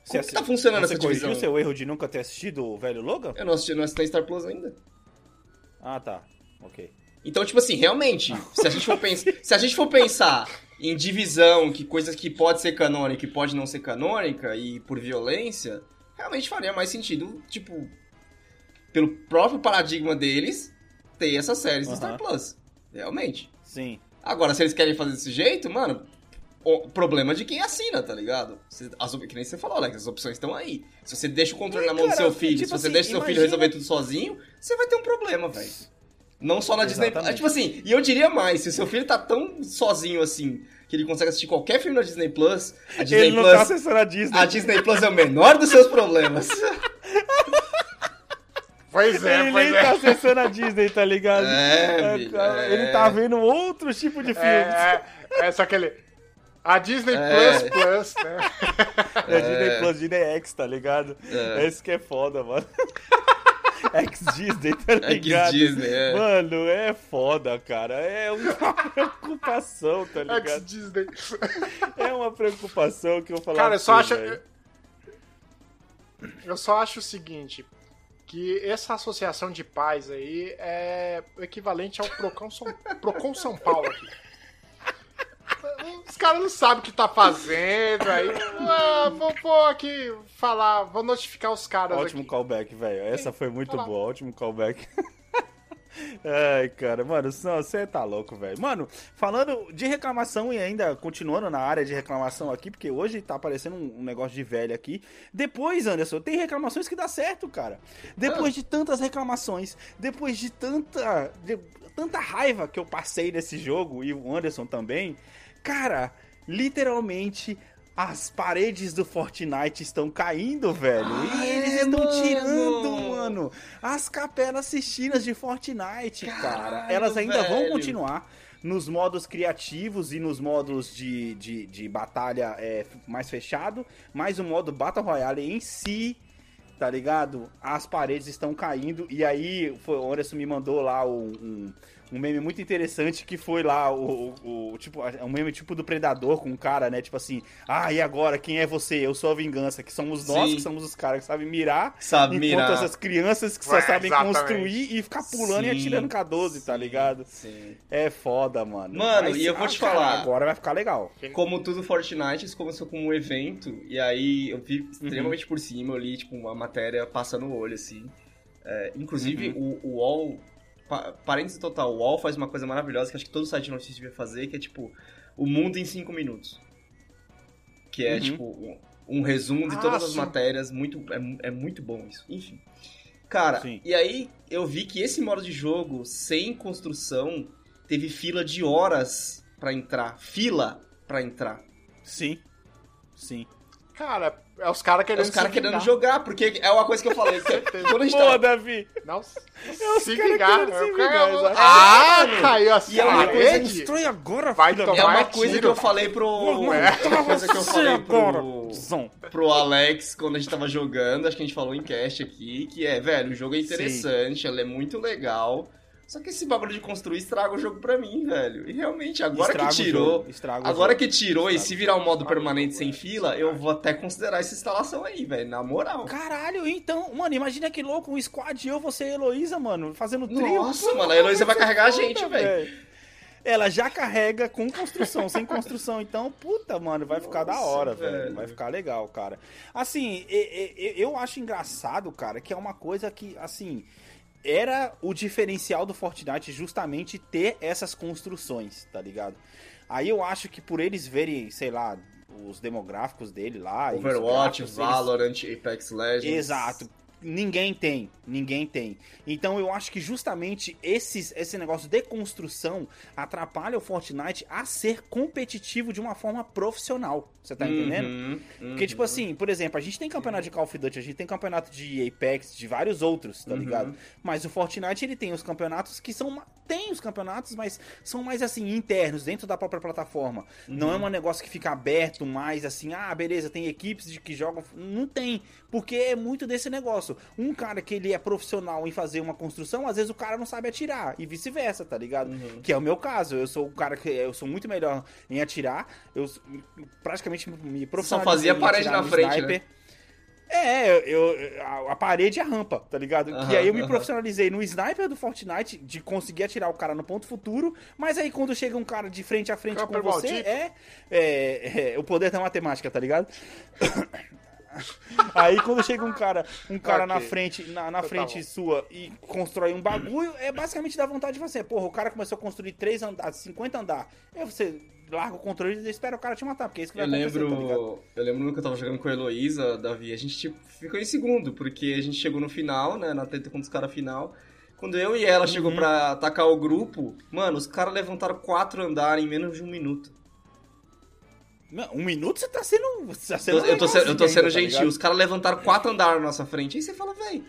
como assi... que tá funcionando você essa divisão? Você corrigiu seu erro de nunca ter assistido o velho Logan? Eu não assisti, não assisti Star Plus ainda. Ah, tá. Ok. Então, tipo assim, realmente, se a gente for, pens *laughs* se a gente for pensar em divisão, que coisas que pode ser canônica e pode não ser canônica, e por violência, realmente faria mais sentido, tipo, pelo próprio paradigma deles, ter essas séries no Aham. Star Plus. Realmente. Sim. Agora, se eles querem fazer desse jeito, mano, o problema de quem assina, tá ligado? As, que nem você falou, Alex, as opções estão aí. Se você deixa o controle É, na mão do cara, seu filho, tipo se você assim, deixa seu filho imagina- resolver tudo sozinho, você vai ter um problema, velho. Não só na Disney Exatamente. Plus. Tipo assim, e eu diria mais, se o seu filho tá tão sozinho assim, que ele consegue assistir qualquer filme na Disney Plus, a Disney Ele não Plus. tá acessando a Disney. a Disney Plus é o menor dos seus problemas. *laughs* Pois é, ele pois nem tá é. acessando a Disney, tá ligado? É, cara, é. Ele tá vendo outro tipo de. É, é, é só aquele. A Disney É. Plus Plus, né? É Disney Plus, Disney X, tá ligado? É. Esse que é foda, mano. Ex-Disney, tá ligado? Ex-Disney, é. Mano, é foda, cara. É uma *laughs* preocupação, tá ligado? Ex-Disney. É uma preocupação que eu falo. Cara, eu só acho. Eu só acho o seguinte. Que essa associação de pais aí é o equivalente ao Procon São, Procon São Paulo aqui. Os caras não sabem o que tá fazendo, aí. Ah, vou pôr aqui, falar, vou notificar os caras Ótimo aqui. callback, velho. Essa foi muito Olá. boa. Ótimo callback. *laughs* Ai, cara, mano, você tá louco, velho. Mano, falando de reclamação e ainda continuando na área de reclamação aqui, porque hoje tá aparecendo um, um negócio de velho aqui. Depois, Anderson, tem reclamações que dá certo, cara. Depois de tantas reclamações, depois de tanta, de tanta raiva que eu passei nesse jogo, e o Anderson também, cara, literalmente. As paredes do Fortnite estão caindo, velho. e é, eles estão mano. tirando, mano, as capelas Sistinas de Fortnite, cara. Caralho, Elas ainda vão velho. continuar nos modos criativos e nos modos de, de, de batalha é, mais fechado, mas o modo Battle Royale em si, tá ligado? As paredes estão caindo. E aí, foi, o Anderson me mandou lá um, um, um meme muito interessante que foi lá o, o, o- tipo, um meme tipo do Predador com um cara, né? Tipo assim, ah, e agora quem é você? Eu sou a vingança, que somos nós, Sim. que somos os caras que sabem mirar. Sabe enquanto mirar. essas crianças que só É, sabem exatamente. construir e ficar pulando e Sim, atirando com a 12, tá ligado? Sim. É foda, mano. Mano, e eu vou te cara, falar. Agora vai ficar legal. Como tudo Fortnite, isso começou como um evento, e aí eu vi extremamente por cima, eu li, tipo, uma matéria passando o olho, assim. É, inclusive, o, o UOL, pa, parênteses total, o UOL faz uma coisa maravilhosa que acho que todo site de notícias devia fazer, que é, tipo, o mundo em 5 minutos. Que é, Uhum. tipo, um, um resumo de Ah, todas as sim. matérias, muito, é, é muito bom isso. Enfim. Cara, Sim. e aí eu vi que esse modo de jogo, sem construção, teve fila de horas pra entrar. Fila pra entrar. Sim. Sim. Cara, é os caras É querendo os caras se querendo jogar, porque é uma coisa que eu falei. *laughs* que quando a gente Boa, tava... Davi! Não, os se vingar. querendo se O cara- vingar, exato. Ah, É, caiu a E é uma coisa? Destrói agora, Vai filha tomar É uma coisa tiro. que eu falei pro. É uma coisa que eu falei pro. Pro Alex quando a gente tava jogando, acho que a gente falou em cast aqui, que é, velho, o jogo é interessante, ele é muito legal. Só que esse bagulho de construir estraga o jogo pra mim, velho. E realmente, agora Estraga que tirou. jogo, Agora que tirou, e Estraga se virar um modo permanente sem fila, eu vou até considerar essa instalação aí, velho. Na moral. Caralho, então, mano, imagina que louco, um squad eu, você e a Heloísa, mano, fazendo trio. Nossa, Pô, mano, a Heloísa vai carregar a gente, velho. Ela já carrega com construção, sem construção, então, puta, mano, vai ficar da Nossa, hora, velho. velho. Vai ficar legal, cara. Assim, e- e- eu acho engraçado, cara, que é uma coisa que, assim, era o diferencial do Fortnite justamente ter essas construções, tá ligado? Aí eu acho que por eles verem, sei lá, os demográficos dele lá. Overwatch, gráficos, eles- Valorant, Apex Legends. Exato. Ninguém tem, ninguém tem. Então eu acho que justamente esses, esse negócio de construção atrapalha o Fortnite a ser competitivo de uma forma profissional. Você tá entendendo? Uhum, Porque, tipo assim, por exemplo, a gente tem campeonato de Call of Duty, a gente tem campeonato de Apex, de vários outros, tá Uhum. ligado? Mas o Fortnite, ele tem os campeonatos que são. Tem os campeonatos, mas são mais assim, internos, dentro da própria plataforma. Não Uhum. é um negócio que fica aberto mais assim, ah, beleza, tem equipes de que jogam. Não tem. Porque é muito desse negócio. Um cara que ele é profissional em fazer uma construção, às vezes o cara não sabe atirar. E vice-versa, tá ligado? Uhum. Que é o meu caso. Eu sou o cara que. Eu sou muito melhor em atirar. Eu praticamente me profissionalizei fazia em parede na frente, né? sniper. É, eu, a, a parede e a rampa, tá ligado? que Aham, aí eu me aham. profissionalizei no sniper do Fortnite, de conseguir atirar o cara no ponto futuro, mas aí quando chega um cara de frente a frente Camper com você, maldito. é, é, é o poder da matemática, tá ligado? *laughs* Aí quando chega um cara, um cara Ok. na frente, na, na Então tá frente bom. sua e constrói um bagulho, é basicamente dar vontade de fazer. Porra, o cara começou a construir três andares, 50 andar. Aí você larga o controle e espera o cara te matar, porque é isso que vai Eu acontecer, tá lembro, eu lembro que eu tava jogando com a Heloísa, Davi, a gente tipo, ficou em segundo, porque a gente chegou no final, né, na treta contra os caras final. Quando eu e ela chegou Uhum. pra atacar o grupo, mano, os caras levantaram quatro andares em menos de um minuto. Um minuto você tá sendo. Você tá Eu sendo tô, eu tô, se- eu tô sendo ainda, tá gentil, ligado? os caras levantaram quatro andares na nossa frente. Aí você fala, véi,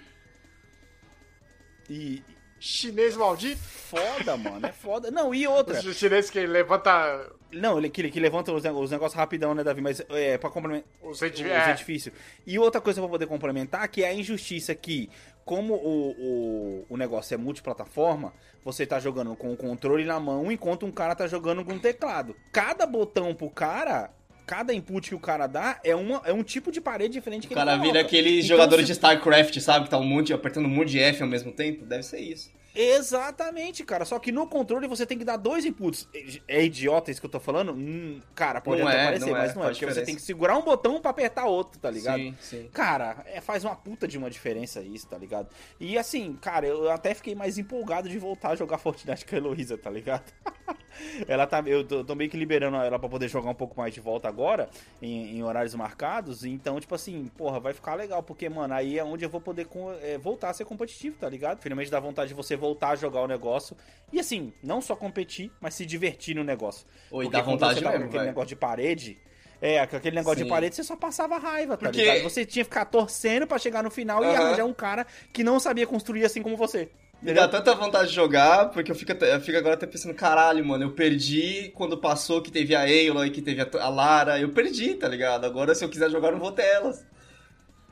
E. Chinês maldito. Foda, mano, é foda. Não, e outra. Os chineses que levanta Não, ele que, que levanta os, os negócios rapidão, né, Davi? Mas é, pra complementar. os Os edifícios. É, edifícios. E outra coisa pra poder complementar, que é a injustiça que, como o, o, o negócio é multiplataforma, você tá jogando com o controle na mão, enquanto um cara tá jogando com o teclado. Cada botão pro cara, cada input que o cara dá, é, uma, é um tipo de parede diferente que o cara ele vira coloca. aquele Então, jogador se- de StarCraft, sabe? Que tá um monte, apertando um monte de F ao mesmo tempo. Deve ser isso. Exatamente, cara. Só que no controle você tem que dar dois inputs. É idiota isso que eu tô falando? Hum, cara, pode Não até é, parecer, não é, mas não é. Porque você diferença. tem que segurar um botão pra apertar outro, tá ligado? Sim, sim. Cara, é, faz uma puta de uma diferença isso, tá ligado? E assim, cara, eu até fiquei mais empolgado de voltar a jogar Fortnite com a Heloísa, tá ligado? *laughs* ela tá. Eu tô, tô meio que liberando ela pra poder jogar um pouco mais de volta agora, em, em horários marcados. Então, tipo assim, porra, vai ficar legal, porque, mano, aí é onde eu vou poder com- é, voltar a ser competitivo, tá ligado? Finalmente dá vontade de você voltar a jogar o negócio. E assim, não só competir, mas se divertir no negócio. Oi, Porque dá vontade você mesmo, aquele negócio de parede. É, com aquele negócio Sim. de parede, você só passava raiva, tá Porque- ligado? Você tinha que ficar torcendo pra chegar no final e Aham. arranjar um cara que não sabia construir assim como você. Me dá tanta vontade de jogar, porque eu fico, eu fico agora até pensando, caralho, mano, eu perdi quando passou que teve a Aloy, que teve a, a Lara, eu perdi, tá ligado? Agora se eu quiser jogar, eu não vou ter elas.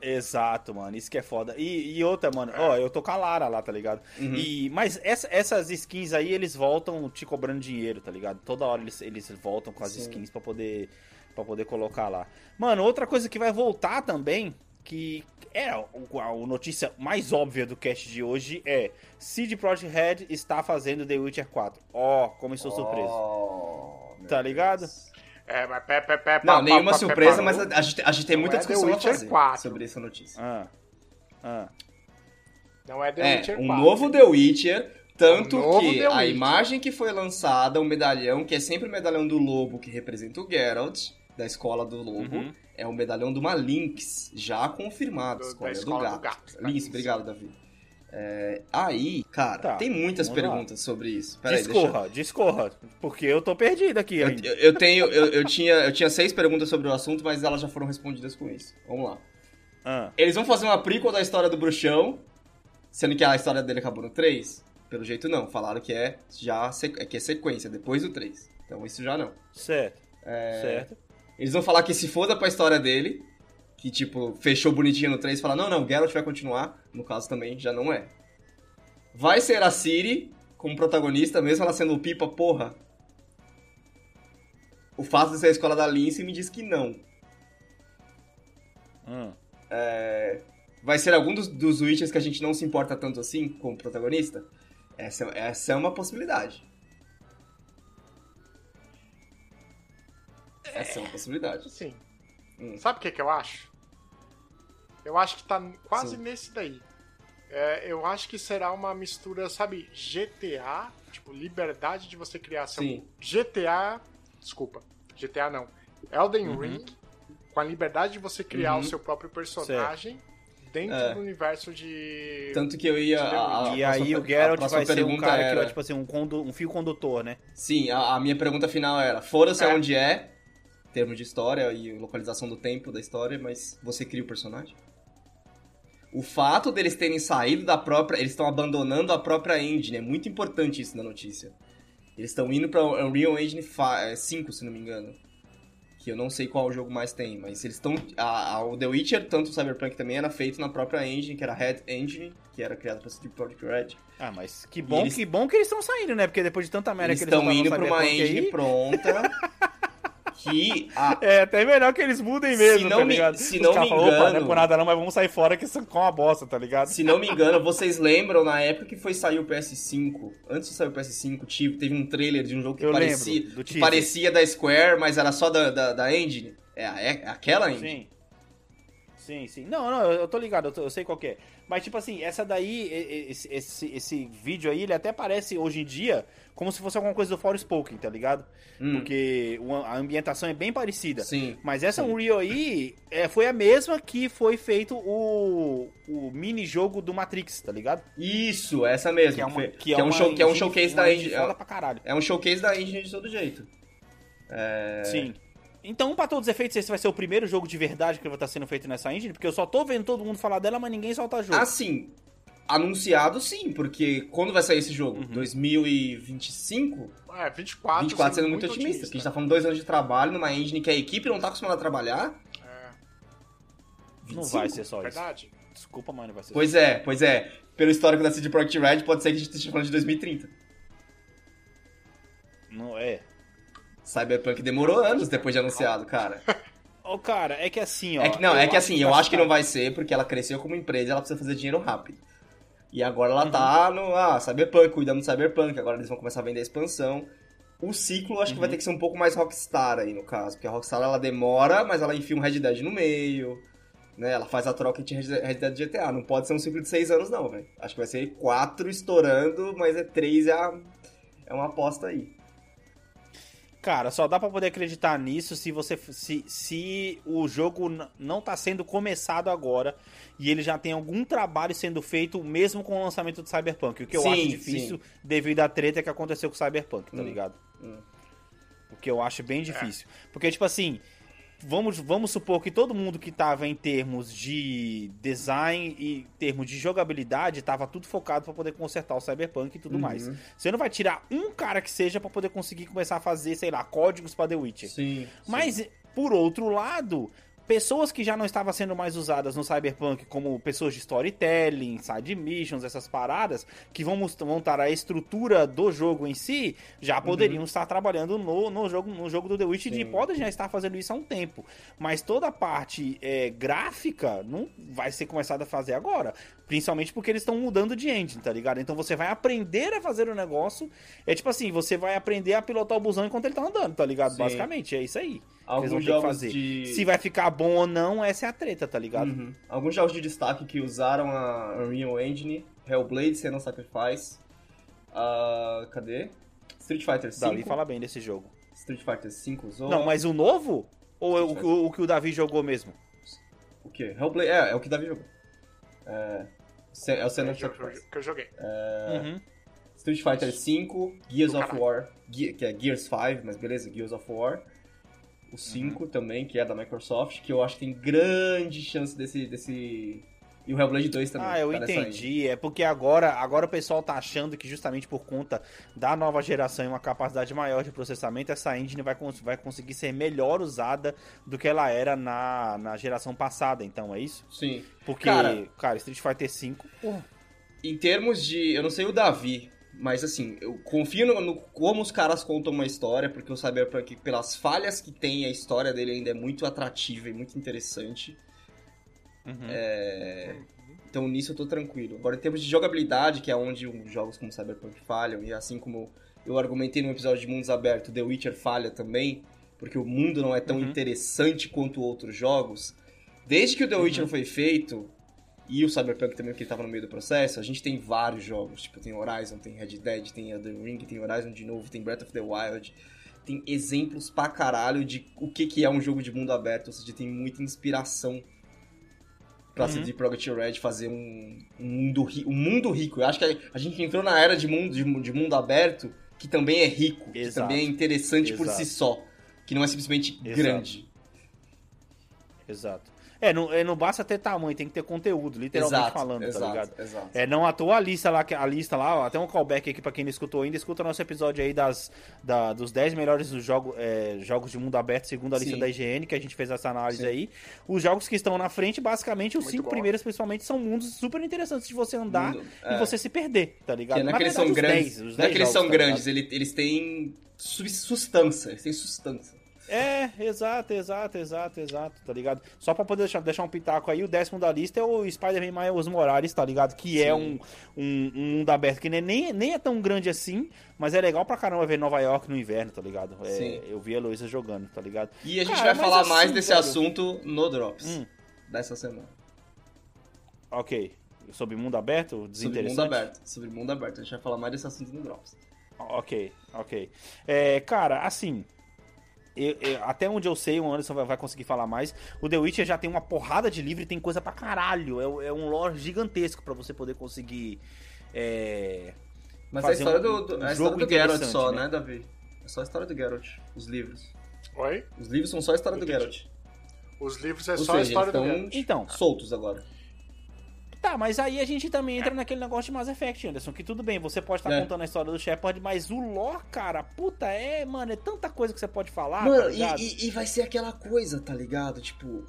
Exato, mano. Isso que é foda. E, e outra, mano, ó, eu tô com a Lara lá, tá ligado? Uhum. E, mas essa- essas skins aí, eles voltam te cobrando dinheiro, tá ligado? Toda hora eles, eles voltam com as Sim. skins pra poder, pra poder colocar lá. Mano, outra coisa que vai voltar também, que é a, a notícia mais óbvia do cast de hoje, é CD Projekt Red está fazendo The Witcher 4. Ó, como estou surpreso. Oh, meu Tá ligado? Deus. É, mas pé, pé, pé, Não, pá, nenhuma pá, surpresa, pá, mas a, a gente, a gente tem muita é discussão a Witcher fazer 4. sobre essa notícia. Ah, ah. Não é The É, Witcher um 4. novo The Witcher, tanto Um que The a Witcher. imagem que foi lançada, o medalhão, que é sempre o medalhão do lobo que representa o Geralt, da escola do lobo, Uhum. é o medalhão de uma Lynx, já confirmado, Do- escola, da do, escola gato. do gato, Isso, Lynx. obrigado, Davi. É, aí, cara, Tá, tem muitas vamos lá. perguntas sobre isso. Peraí, deixa eu- discorra, discorra. Porque eu tô perdido aqui Eu, eu- eu tenho, eu, tinha, eu tinha seis perguntas sobre o assunto, mas elas já foram respondidas com isso. Vamos lá. Ah. Eles vão fazer uma prequel da história do bruxão, sendo que a história dele acabou no 3? Pelo jeito não, falaram que é já é que é sequência, depois do 3. Então isso já não. Certo. É. Certo. Eles vão falar que se foda pra história dele, que tipo, fechou bonitinho no 3 e falar, não, não, Geralt vai continuar. No caso também já não é. Vai ser a Ciri como protagonista, mesmo ela sendo o pipa, porra. O fato de ser a escola da Lince me diz que não. Hum. Vai ser algum dos, dos Witchers que a gente não se importa tanto assim como protagonista? Essa, essa é uma possibilidade. Essa é uma possibilidade. Sim. Hum. Sabe o que, que eu acho? Eu acho que tá quase Sim. nesse daí. É, eu acho que será uma mistura, sabe, GTA, tipo, liberdade de você criar seu Sim. GTA. Desculpa, GTA não. Elden Uhum. Ring, com a liberdade de você criar Uhum. o seu próprio personagem dentro É. do universo de. Tanto que eu ia. a- a- e a aí o Geralt vai ser um pergunta cara que era- vai, tipo assim, um, condu- um fio condutor, né? Sim, a, a minha pergunta final era: foda-se É. aonde é, em termos de história e localização do tempo da história, mas você cria o personagem? O fato deles terem saído da própria. Eles estão abandonando a própria engine, é muito importante isso na notícia. Eles estão indo pra Unreal Engine 5, se não me engano. Que eu não sei qual jogo mais tem, mas eles estão. O The Witcher, tanto o Cyberpunk também, era feito na própria engine, que era a Red Engine, que era criada pra CD Projekt Red. Ah, mas que bom, eles- que bom que eles estão saindo, né? Porque depois de tanta merda Eles que eles estão indo pra uma engine aí, pronta. *laughs* que a, *laughs* É até melhor que eles mudem mesmo, Se não tá me- ligado? se Os não me falam, Opa, não é engano- por nada não, mas vamos sair fora que isso é uma bosta, tá ligado? Se não me engano, vocês lembram na época que foi sair o PS5, antes de sair o PS5, tive, teve um trailer de um jogo que Eu parecia, lembro, que parecia da Square, mas era só da, da, da engine. É, é aquela engine. Sim. Sim, sim. Não, não, eu tô ligado, eu, tô- eu sei qual que é. Mas, tipo assim, essa daí, esse, esse, esse vídeo aí, ele até parece hoje em dia como se fosse alguma coisa do Forspoken, tá ligado? Hum. Porque a ambientação é bem parecida. Sim. Mas essa sim. Unreal aí é, foi a mesma que foi feito o, o mini-jogo do Matrix, tá ligado? Isso, essa mesmo. Que é, uma, foi- que é, um show, que é um showcase da engine caralho. É um showcase da engine de todo jeito. É. Sim. Então, pra todos os efeitos, esse vai ser o primeiro jogo de verdade que vai estar sendo feito nessa engine, porque eu só tô vendo todo mundo falar dela, mas ninguém solta jogo. Assim, anunciado sim, porque quando vai sair esse jogo? Uhum. 2025? É, 24, 24 sendo muito otimista, porque a gente tá falando dois anos de trabalho numa engine que a equipe não tá acostumada a trabalhar. É, não 25? vai ser só isso. verdade. Desculpa, mas não vai ser Pois é, pois é. Pelo histórico da CD Projekt Red, pode ser que a gente esteja falando de 2030. Não é. Cyberpunk demorou anos depois de anunciado, cara. *laughs* Ô, cara, é que assim, ó. É que, não, é que assim, eu vai acho que não vai ser porque ela cresceu como empresa e ela precisa fazer dinheiro rápido. E agora ela tá no. Ah, Cyberpunk, cuidando do Cyberpunk, agora eles vão começar a vender a expansão. O ciclo acho que vai ter que ser um pouco mais Rockstar aí, no caso. Porque a Rockstar ela demora, mas ela enfia um Red Dead no meio. Né? Ela faz a troca entre Red Red Dead e GTA. Não pode ser um ciclo de seis anos, não, velho. Acho que vai ser quatro estourando, mas é três é, a- é uma aposta aí. Cara, só dá pra poder acreditar nisso se você se, se o jogo não tá sendo começado agora e ele já tem algum trabalho sendo feito mesmo com o lançamento do Cyberpunk, o que eu Sim, acho difícil devido à treta que aconteceu com o Cyberpunk, tá Hum, ligado? hum. O que eu acho bem difícil. Porque tipo assim, vamos, vamos supor que todo mundo que tava em termos de design e termos de jogabilidade tava tudo focado pra poder consertar o Cyberpunk e tudo Uhum. mais. Você não vai tirar um cara que seja pra poder conseguir começar a fazer, sei lá, códigos pra The Witcher. Sim. Mas, por outro lado, pessoas que já não estavam sendo mais usadas no Cyberpunk, como pessoas de storytelling, side missions, essas paradas, que vão montar a estrutura do jogo em si, já poderiam estar trabalhando no, no, jogo, no jogo do The Witcher Sim. e podem já estar fazendo isso há um tempo. Mas toda a parte é, gráfica não vai ser começada a fazer agora. Principalmente porque eles estão mudando de engine, tá ligado? Então você vai aprender a fazer o negócio. É tipo assim, você vai aprender a pilotar o busão enquanto ele tá andando, tá ligado? Sim. Basicamente, é isso aí. Alguns Eles vão ter que jogos fazer. de- Se vai ficar bom ou não, essa é a treta, tá ligado? Uhum. Alguns jogos de destaque que usaram a Unreal Engine, Hellblade, Senna Sacrifice, ah, cadê? Street Fighter V. Davi fala bem desse jogo. Street Fighter V usou. Não, mas o novo? Ou é o, o, o que o Davi jogou mesmo? O quê? Hellblade, é, é o que o Davi jogou. É, Se- é o Senna É Sacrifice. que eu joguei. Uhum. Street Fighter V, Gears of. War, Ge- que é Gears 5, mas beleza, Gears of War. O 5 também, que é da Microsoft, que eu acho que tem grande chance desse. desse... E o Hellblade 2 também. Ah, eu tá entendi. É porque agora, agora o pessoal tá achando que justamente por conta da nova geração e uma capacidade maior de processamento, essa engine vai, cons- vai conseguir ser melhor usada do que ela era na, na geração passada, então é isso? Sim. Porque, Cara- cara, Street Fighter V, porra, Em termos de. Eu não sei o Davi, mas assim, eu confio no, no como os caras contam uma história, porque o Cyberpunk, pelas falhas que tem, a história dele ainda é muito atrativa e muito interessante. Uhum. É, Então nisso eu tô tranquilo. Agora, em termos de jogabilidade, que é onde os jogos como Cyberpunk falham, e assim como eu argumentei no episódio de Mundos Abertos, The Witcher falha também, porque o mundo não é tão Uhum. interessante quanto outros jogos. Desde que o The Witcher foi feito, e o Cyberpunk também, porque ele tava no meio do processo, a gente tem vários jogos. Tipo, tem Horizon, tem Red Dead, tem Elden Ring, tem Horizon de novo, tem Breath of the Wild. Tem exemplos pra caralho de o que, que é um jogo de mundo aberto, ou seja, tem muita inspiração pra Uhum. CD Projekt Red fazer um, um mundo, ri- um mundo rico. Eu acho que a, a gente entrou na era de mundo, de, de mundo aberto que também é rico, que Exato. também é interessante por Exato. si só, que não é simplesmente Exato. grande. exato. É não, é, não basta ter tamanho, tem que ter conteúdo, literalmente exato, falando, exato, tá ligado? exato. É, não à toa a lista lá, a lista lá, ó, até um callback aqui pra quem não escutou ainda, escuta nosso episódio aí das, da- dos 10 melhores dos jogo, é, jogos de mundo aberto, segundo a lista Sim. da IGN, que a gente fez essa análise Sim. aí. Os jogos que estão na frente, basicamente, os Muito cinco bom. primeiros, principalmente, são mundos super interessantes de você andar Mundo- e é. você se perder, tá ligado? Porque não é que eles são os grandes, 10, os não é 10 que eles jogos, são tá grandes, ele- eles têm sub- sustância, eles têm sustância. É, exato, exato, exato, exato, tá ligado? Só pra poder deixar, deixar um pitaco aí, o décimo da lista é o Spider-Man Miles Morales, tá ligado? Que é um, Sim. um, um mundo aberto que nem, nem, é tão grande assim, mas é legal pra caramba ver Nova York no inverno, tá ligado? É, Sim. eu vi a Heloísa jogando, tá ligado? E a gente Cara, vai falar assim, mais desse velho, assunto no Drops. Hum. dessa semana. Ok. Sobre mundo aberto? Sobre Desinteressante? mundo aberto. Sobre mundo aberto. A gente vai falar mais desse assunto no Drops. Ok, ok. É, cara, assim. Eu- eu- até onde eu sei, o Anderson vai, vai conseguir falar mais. O The Witcher já tem uma porrada de livro e tem coisa pra caralho. É, é um lore gigantesco pra você poder conseguir. É, Mas é a história um- do, do, um é a jogo história do Geralt só, né? né, Davi? É só a história do Geralt, os livros. Oi? Os livros são só a história do. Geralt. Os livros é Ou só a seja, história do Geralt. Então. soltos agora. Tá, mas aí a gente também entra naquele negócio de Mass Effect, Anderson. Que tudo bem, você pode estar É. contando a história do Shepard, mas o lore, cara, puta, é, mano, é tanta coisa que você pode falar, tá Mano, ligado? e, e- e vai ser aquela coisa, tá ligado? Tipo,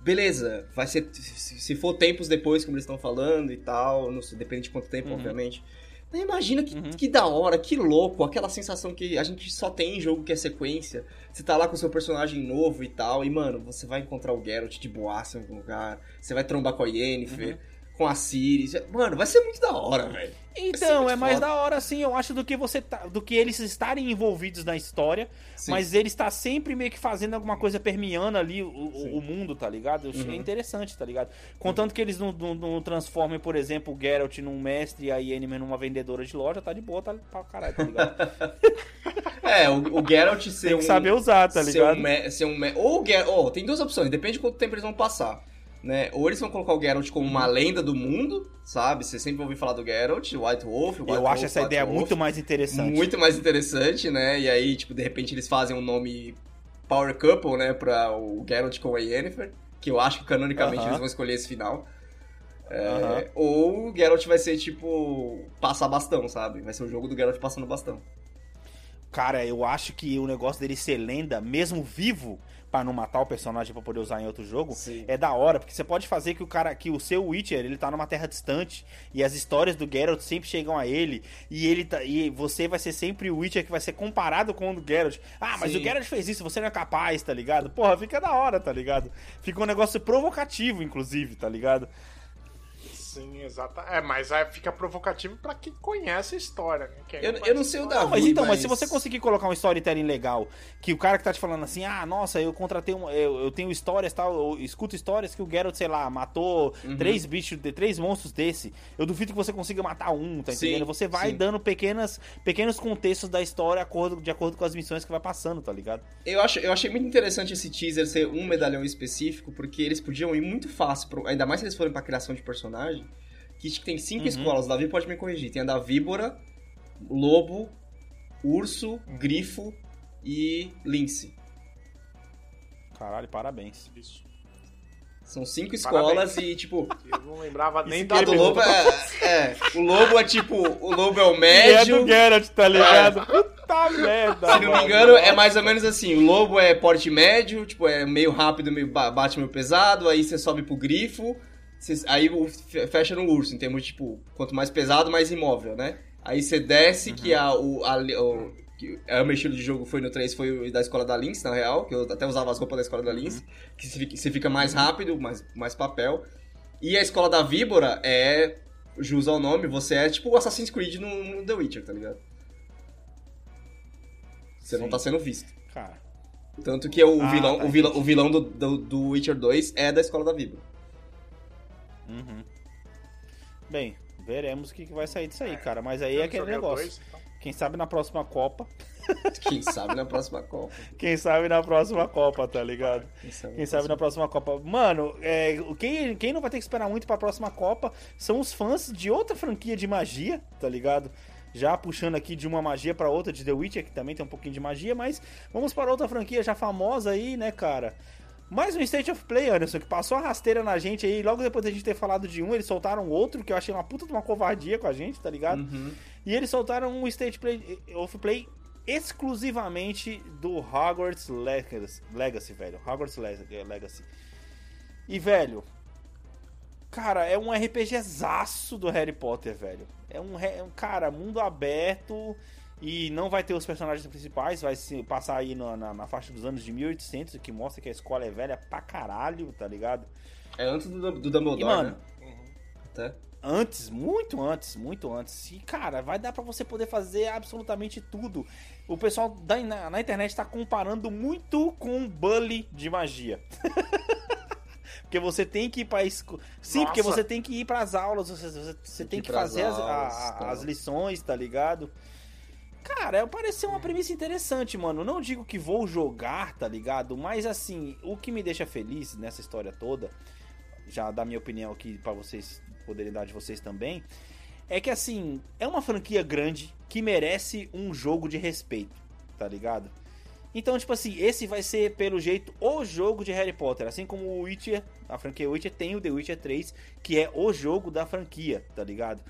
beleza, vai ser. Se, for tempos depois, como eles estão falando e tal, não sei, depende de quanto tempo, Uhum. obviamente. Mas imagina que, Uhum. que da hora, que louco, aquela sensação que a gente só tem em jogo que é sequência. Você tá lá com o seu personagem novo e tal, e mano, você vai encontrar o Geralt de boaça em algum lugar, você vai trombar com a Yennefer, Uhum. Com a Ciri. Mano, vai ser muito da hora, velho. Então, é mais foda. da hora, assim, eu acho, do que você tá, do que eles estarem envolvidos na história, Sim. mas ele está sempre meio que fazendo alguma coisa permeando ali o, o- o mundo, tá ligado? Uhum. interessante, tá ligado? Contanto que eles não, não- não transformem, por exemplo, o Geralt num mestre e a Yennefer numa vendedora de loja, tá de boa, tá pra caralho, tá ligado? *laughs* É, o, o Geralt ser Tem que um. saber usar, tá ser ligado? Um me- ser um Ou o Geralt. Oh, tem duas opções, depende de quanto tempo eles vão passar. Né? Ou eles vão colocar o Geralt como uma lenda do mundo, sabe? Você sempre ouviu falar do Geralt, White Wolf, White Eu Wolf, acho essa White ideia Wolf. muito mais interessante. Muito mais interessante, né? E aí, tipo, de repente eles fazem um nome Power Couple, né? Pra o Geralt com a Yennefer. Que eu acho que canonicamente Aham. eles vão escolher esse final. É, Aham. Ou o Geralt vai ser, tipo, passar bastão, sabe? Vai ser o jogo do Geralt passando bastão. Cara, eu acho que o negócio dele ser lenda, mesmo vivo, pra não matar o personagem pra poder usar em outro jogo, Sim. é da hora, porque você pode fazer que o cara, que o seu Witcher, ele tá numa terra distante e as histórias do Geralt sempre chegam a ele e ele tá, e você vai ser sempre o Witcher que vai ser comparado com o do Geralt. Ah, mas Sim. o Geralt fez isso, você não é capaz, tá ligado? Porra, fica da hora, tá ligado? Fica um negócio provocativo, inclusive, tá ligado? Sim, exato. É, mas aí fica provocativo pra quem conhece a história, né? Quem Eu- não eu não sei o da- mas então, mas... mas- se você conseguir colocar um storytelling legal, que o cara que tá te falando assim, ah, nossa, eu contratei um. Eu, eu tenho histórias tal, eu escuto histórias que o Geralt, sei lá, matou Uhum. três bichos, de três monstros desse. Eu duvido que você consiga matar um, tá Sim, entendendo? Você vai sim. dando pequenas, pequenos contextos da história acordo- de acordo com as missões que vai passando, tá ligado? Eu, acho, eu achei muito interessante esse teaser ser um medalhão específico, porque eles podiam ir muito fácil, pro- ainda mais se eles forem pra criação de personagem, que acho que tem cinco Uhum. escolas, o Davi pode me corrigir. Tem a da víbora, lobo, urso, grifo e lince. Caralho, parabéns. Isso. São cinco escolas e, tipo, *laughs* Eu não lembrava nem Esse do a do lobo é, é, O lobo é tipo. O lobo é o E é médio. do Geralt, tá ligado? Puta merda. Se não me mano. engano, é mais ou menos assim: o lobo é porte médio, tipo, é meio rápido, meio ba- bate meio pesado, aí você sobe pro grifo, aí fecha no urso, em termos de, tipo, quanto mais pesado, mais imóvel, né? Aí você desce, que a, o, a, o, que é o meu estilo de jogo foi no 3, foi da escola da Lynx, na real, que eu até usava as roupas da escola da Lynx, que você fica, mais rápido, mais, mais papel. E a escola da Víbora é, jus ao nome, você é tipo o Assassin's Creed no, no The Witcher, tá ligado? Você não Sim. tá sendo visto. Cara, Tanto que o Ah, vilão, tá, o vilão, o vilão do, do, do Witcher 2 é da escola da Víbora. Uhum. Bem, veremos o que que vai sair disso aí, cara. Mas aí é aquele negócio. dois, então. Quem sabe na próxima Copa. *laughs* Quem sabe na próxima Copa. Quem sabe na próxima Copa, tá ligado? Quem sabe, Quem sabe na próxima Copa. Mano, é, o- quem, quem não vai ter que esperar muito pra próxima Copa são os fãs de outra franquia de magia, tá ligado? Já puxando aqui de uma magia pra outra, de The Witcher, que também tem um pouquinho de magia, mas vamos para outra franquia já famosa aí, né, cara? Mais um State of Play, Anderson, que passou a rasteira na gente aí, logo depois da gente ter falado de um, eles soltaram outro, que eu achei uma puta de uma covardia com a gente, tá ligado? Uhum. E eles soltaram um State Play, of Play exclusivamente do Hogwarts Legacy, velho. Hogwarts Le- Legacy. E, velho, cara, é um RPGzaço do Harry Potter, velho. É um, é um, cara, mundo aberto e não vai ter os personagens principais, vai se passar aí na, na, na faixa dos anos de 1800, o que mostra que a escola é velha pra caralho, tá ligado? É antes do, do Dumbledore, E, mano, né? Até. Antes, muito antes, muito antes. E, cara, vai dar pra você poder fazer absolutamente tudo. O pessoal da, na, na internet tá comparando muito com Bully de magia. *laughs* Porque você tem que ir pra escola. Sim, Nossa. porque você tem que ir pras aulas, você, você- você tem, que que fazer as, aulas, a- tá. as lições, tá ligado? Cara, pareceu uma premissa interessante, mano. Não digo que vou jogar, tá ligado? Mas assim, o que me deixa feliz nessa história toda, já da minha opinião aqui pra vocês poderem dar de vocês também, é que assim, é uma franquia grande que merece um jogo de respeito, tá ligado? Então, tipo assim, esse vai ser, pelo jeito, o jogo de Harry Potter. Assim como o Witcher, a franquia Witcher, tem o The Witcher 3, que é o jogo da franquia, tá ligado?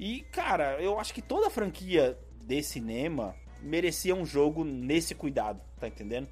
E, cara, eu acho que toda franquia de cinema merecia um jogo nesse cuidado, tá entendendo?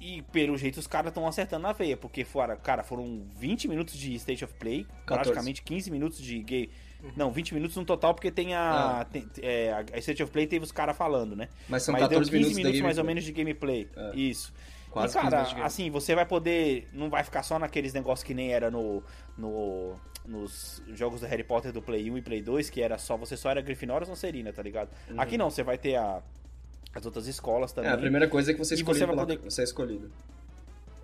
E pelo jeito os caras estão acertando na veia, porque fora, cara, foram 20 minutos de State of Play, 14. praticamente 15 minutos de gay. Não, 20 minutos no total, porque tem a. tem- é, a State of Play teve os caras falando, né? Mas são Mas deu 14 15 minutos, minutos, mais ou menos de gameplay. É. Isso. Quase e, 15 cara, assim, você vai poder. Não vai ficar só naqueles negócios que nem era no, no. Nos jogos do Harry Potter do Play 1 e Play 2, que era só. Você só era Grifinória ou Sonserina, tá ligado? Aqui não, você vai ter a, as outras escolas também. Uhum. É, a primeira coisa é que você é E escolhido você vai pela- poder- Você é escolhido.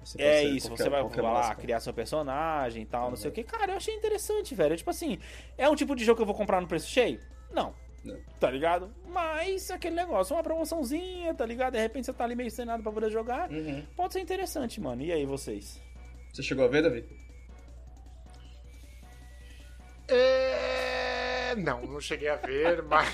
Você É isso, qualquer- você vai, vai lá criar seu personagem e tal, não Uhum. sei o que. Cara, eu achei interessante, velho. Tipo assim, é um tipo de jogo que eu vou comprar no preço cheio? Não. Não. Tá ligado? Mas aquele negócio, uma promoçãozinha, tá ligado? De repente você tá ali meio sem nada pra poder jogar. Uhum. Pode ser interessante, mano. E aí, vocês? Você chegou a ver, Davi? É... Não, não cheguei a ver, *laughs* mas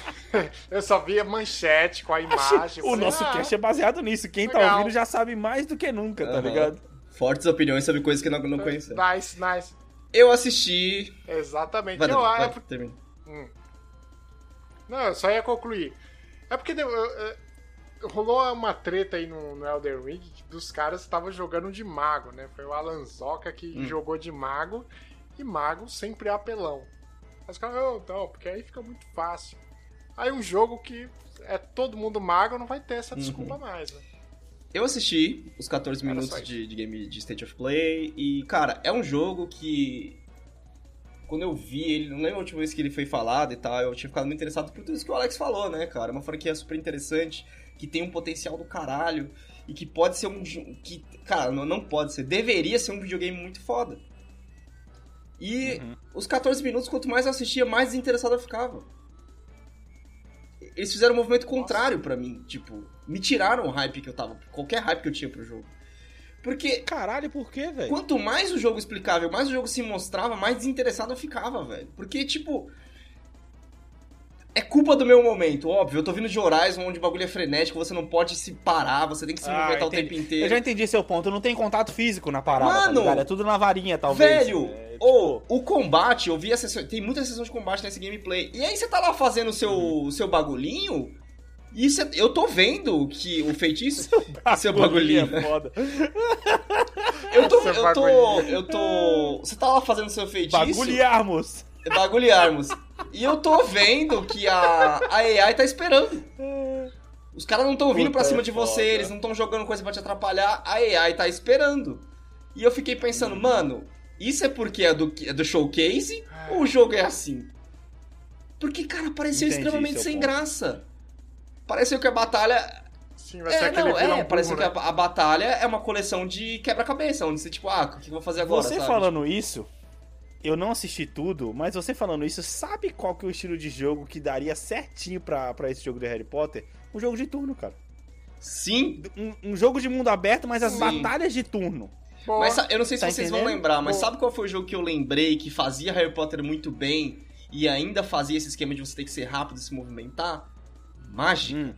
eu só vi a manchete com a imagem. o nosso ah, cast é baseado nisso. Quem tá legal. ouvindo já sabe mais do que nunca, tá Aham. ligado? Fortes opiniões sobre coisas que não, não conhecemos. Nice, nice. Eu assisti. Exatamente. Vai, Eu- Davi, é vai, termina. Não, eu só ia concluir. É porque deu- eu- eu- rolou uma treta aí no, no Elden Ring que dos caras que estavam jogando de mago, né? Foi o Alan Zoka que Hum. jogou de mago e mago sempre é apelão. Mas os caras, não, não, porque aí fica muito fácil. Aí um jogo que é todo mundo mago não vai ter essa desculpa mais, né? Eu assisti os 14 Era minutos de, de game de State of Play e, cara, é um jogo que. Quando eu vi ele, não lembro a última vez que ele foi falado e tal, eu tinha ficado muito interessado por tudo isso que o Alex falou, né, cara? Uma franquia super interessante, que tem um potencial do caralho e que pode ser um. que Cara, não, não pode ser, deveria ser um videogame muito foda. E Uhum. os 14 minutos, quanto mais eu assistia, mais desinteressado eu ficava. Eles fizeram um movimento contrário pra mim. Tipo, me tiraram o hype que eu tava. Qualquer hype que eu tinha pro jogo. Porque Caralho, por quê, velho? quanto mais o jogo explicava, mais o jogo se mostrava, mais desinteressado eu ficava, velho. Porque, tipo. É culpa do meu momento, óbvio. Eu tô vindo de Horizon, onde o bagulho é frenético, você não pode se parar, você tem que se Ah, movimentar o entendi. tempo inteiro. Eu já entendi seu ponto. Não tem contato físico na parada, Mano! tá? É tudo na varinha, talvez. Velho, É, tipo, ou o combate, eu vi a sessão, tem muitas sessões de combate nesse gameplay. E aí você tá lá fazendo o seu, Uhum. o seu bagulhinho, e cê- eu tô vendo que o feitiço. seu bagulhinho bagulhinho. é foda. *laughs* Eu tô. Seu Eu tô. bagulhinho. Eu tô. Você tá lá fazendo o seu feitiço. Bagulharmos. Bagulharmos. E eu tô vendo que a, a AI tá esperando. Os caras não estão vindo pra cima é de você, eles não estão jogando coisa pra te atrapalhar, a AI tá esperando. E eu fiquei pensando, Uhum. mano, isso é porque é do, é do showcase ou o jogo é assim? Porque, cara, pareceu Entendi extremamente sem ponto. graça. Pareceu que a batalha. Sim, vai ser É, aquele não, é, pareceu que né? a, a batalha é uma coleção de quebra-cabeça, onde você, tipo, ah, o que eu vou fazer agora? Você sabe? falando isso, eu não assisti tudo, mas você falando isso, sabe qual que é o estilo de jogo que daria certinho pra, pra esse jogo de Harry Potter? Um jogo de turno, cara. Sim, Um, um jogo de mundo aberto, mas as Sim. batalhas de turno. Boa. Mas eu não sei se Tá vocês vão entendendo? lembrar, mas sabe qual foi o jogo que eu lembrei que fazia Harry Potter muito bem e ainda fazia esse esquema de você ter que ser rápido e se movimentar? Mágica. Hum.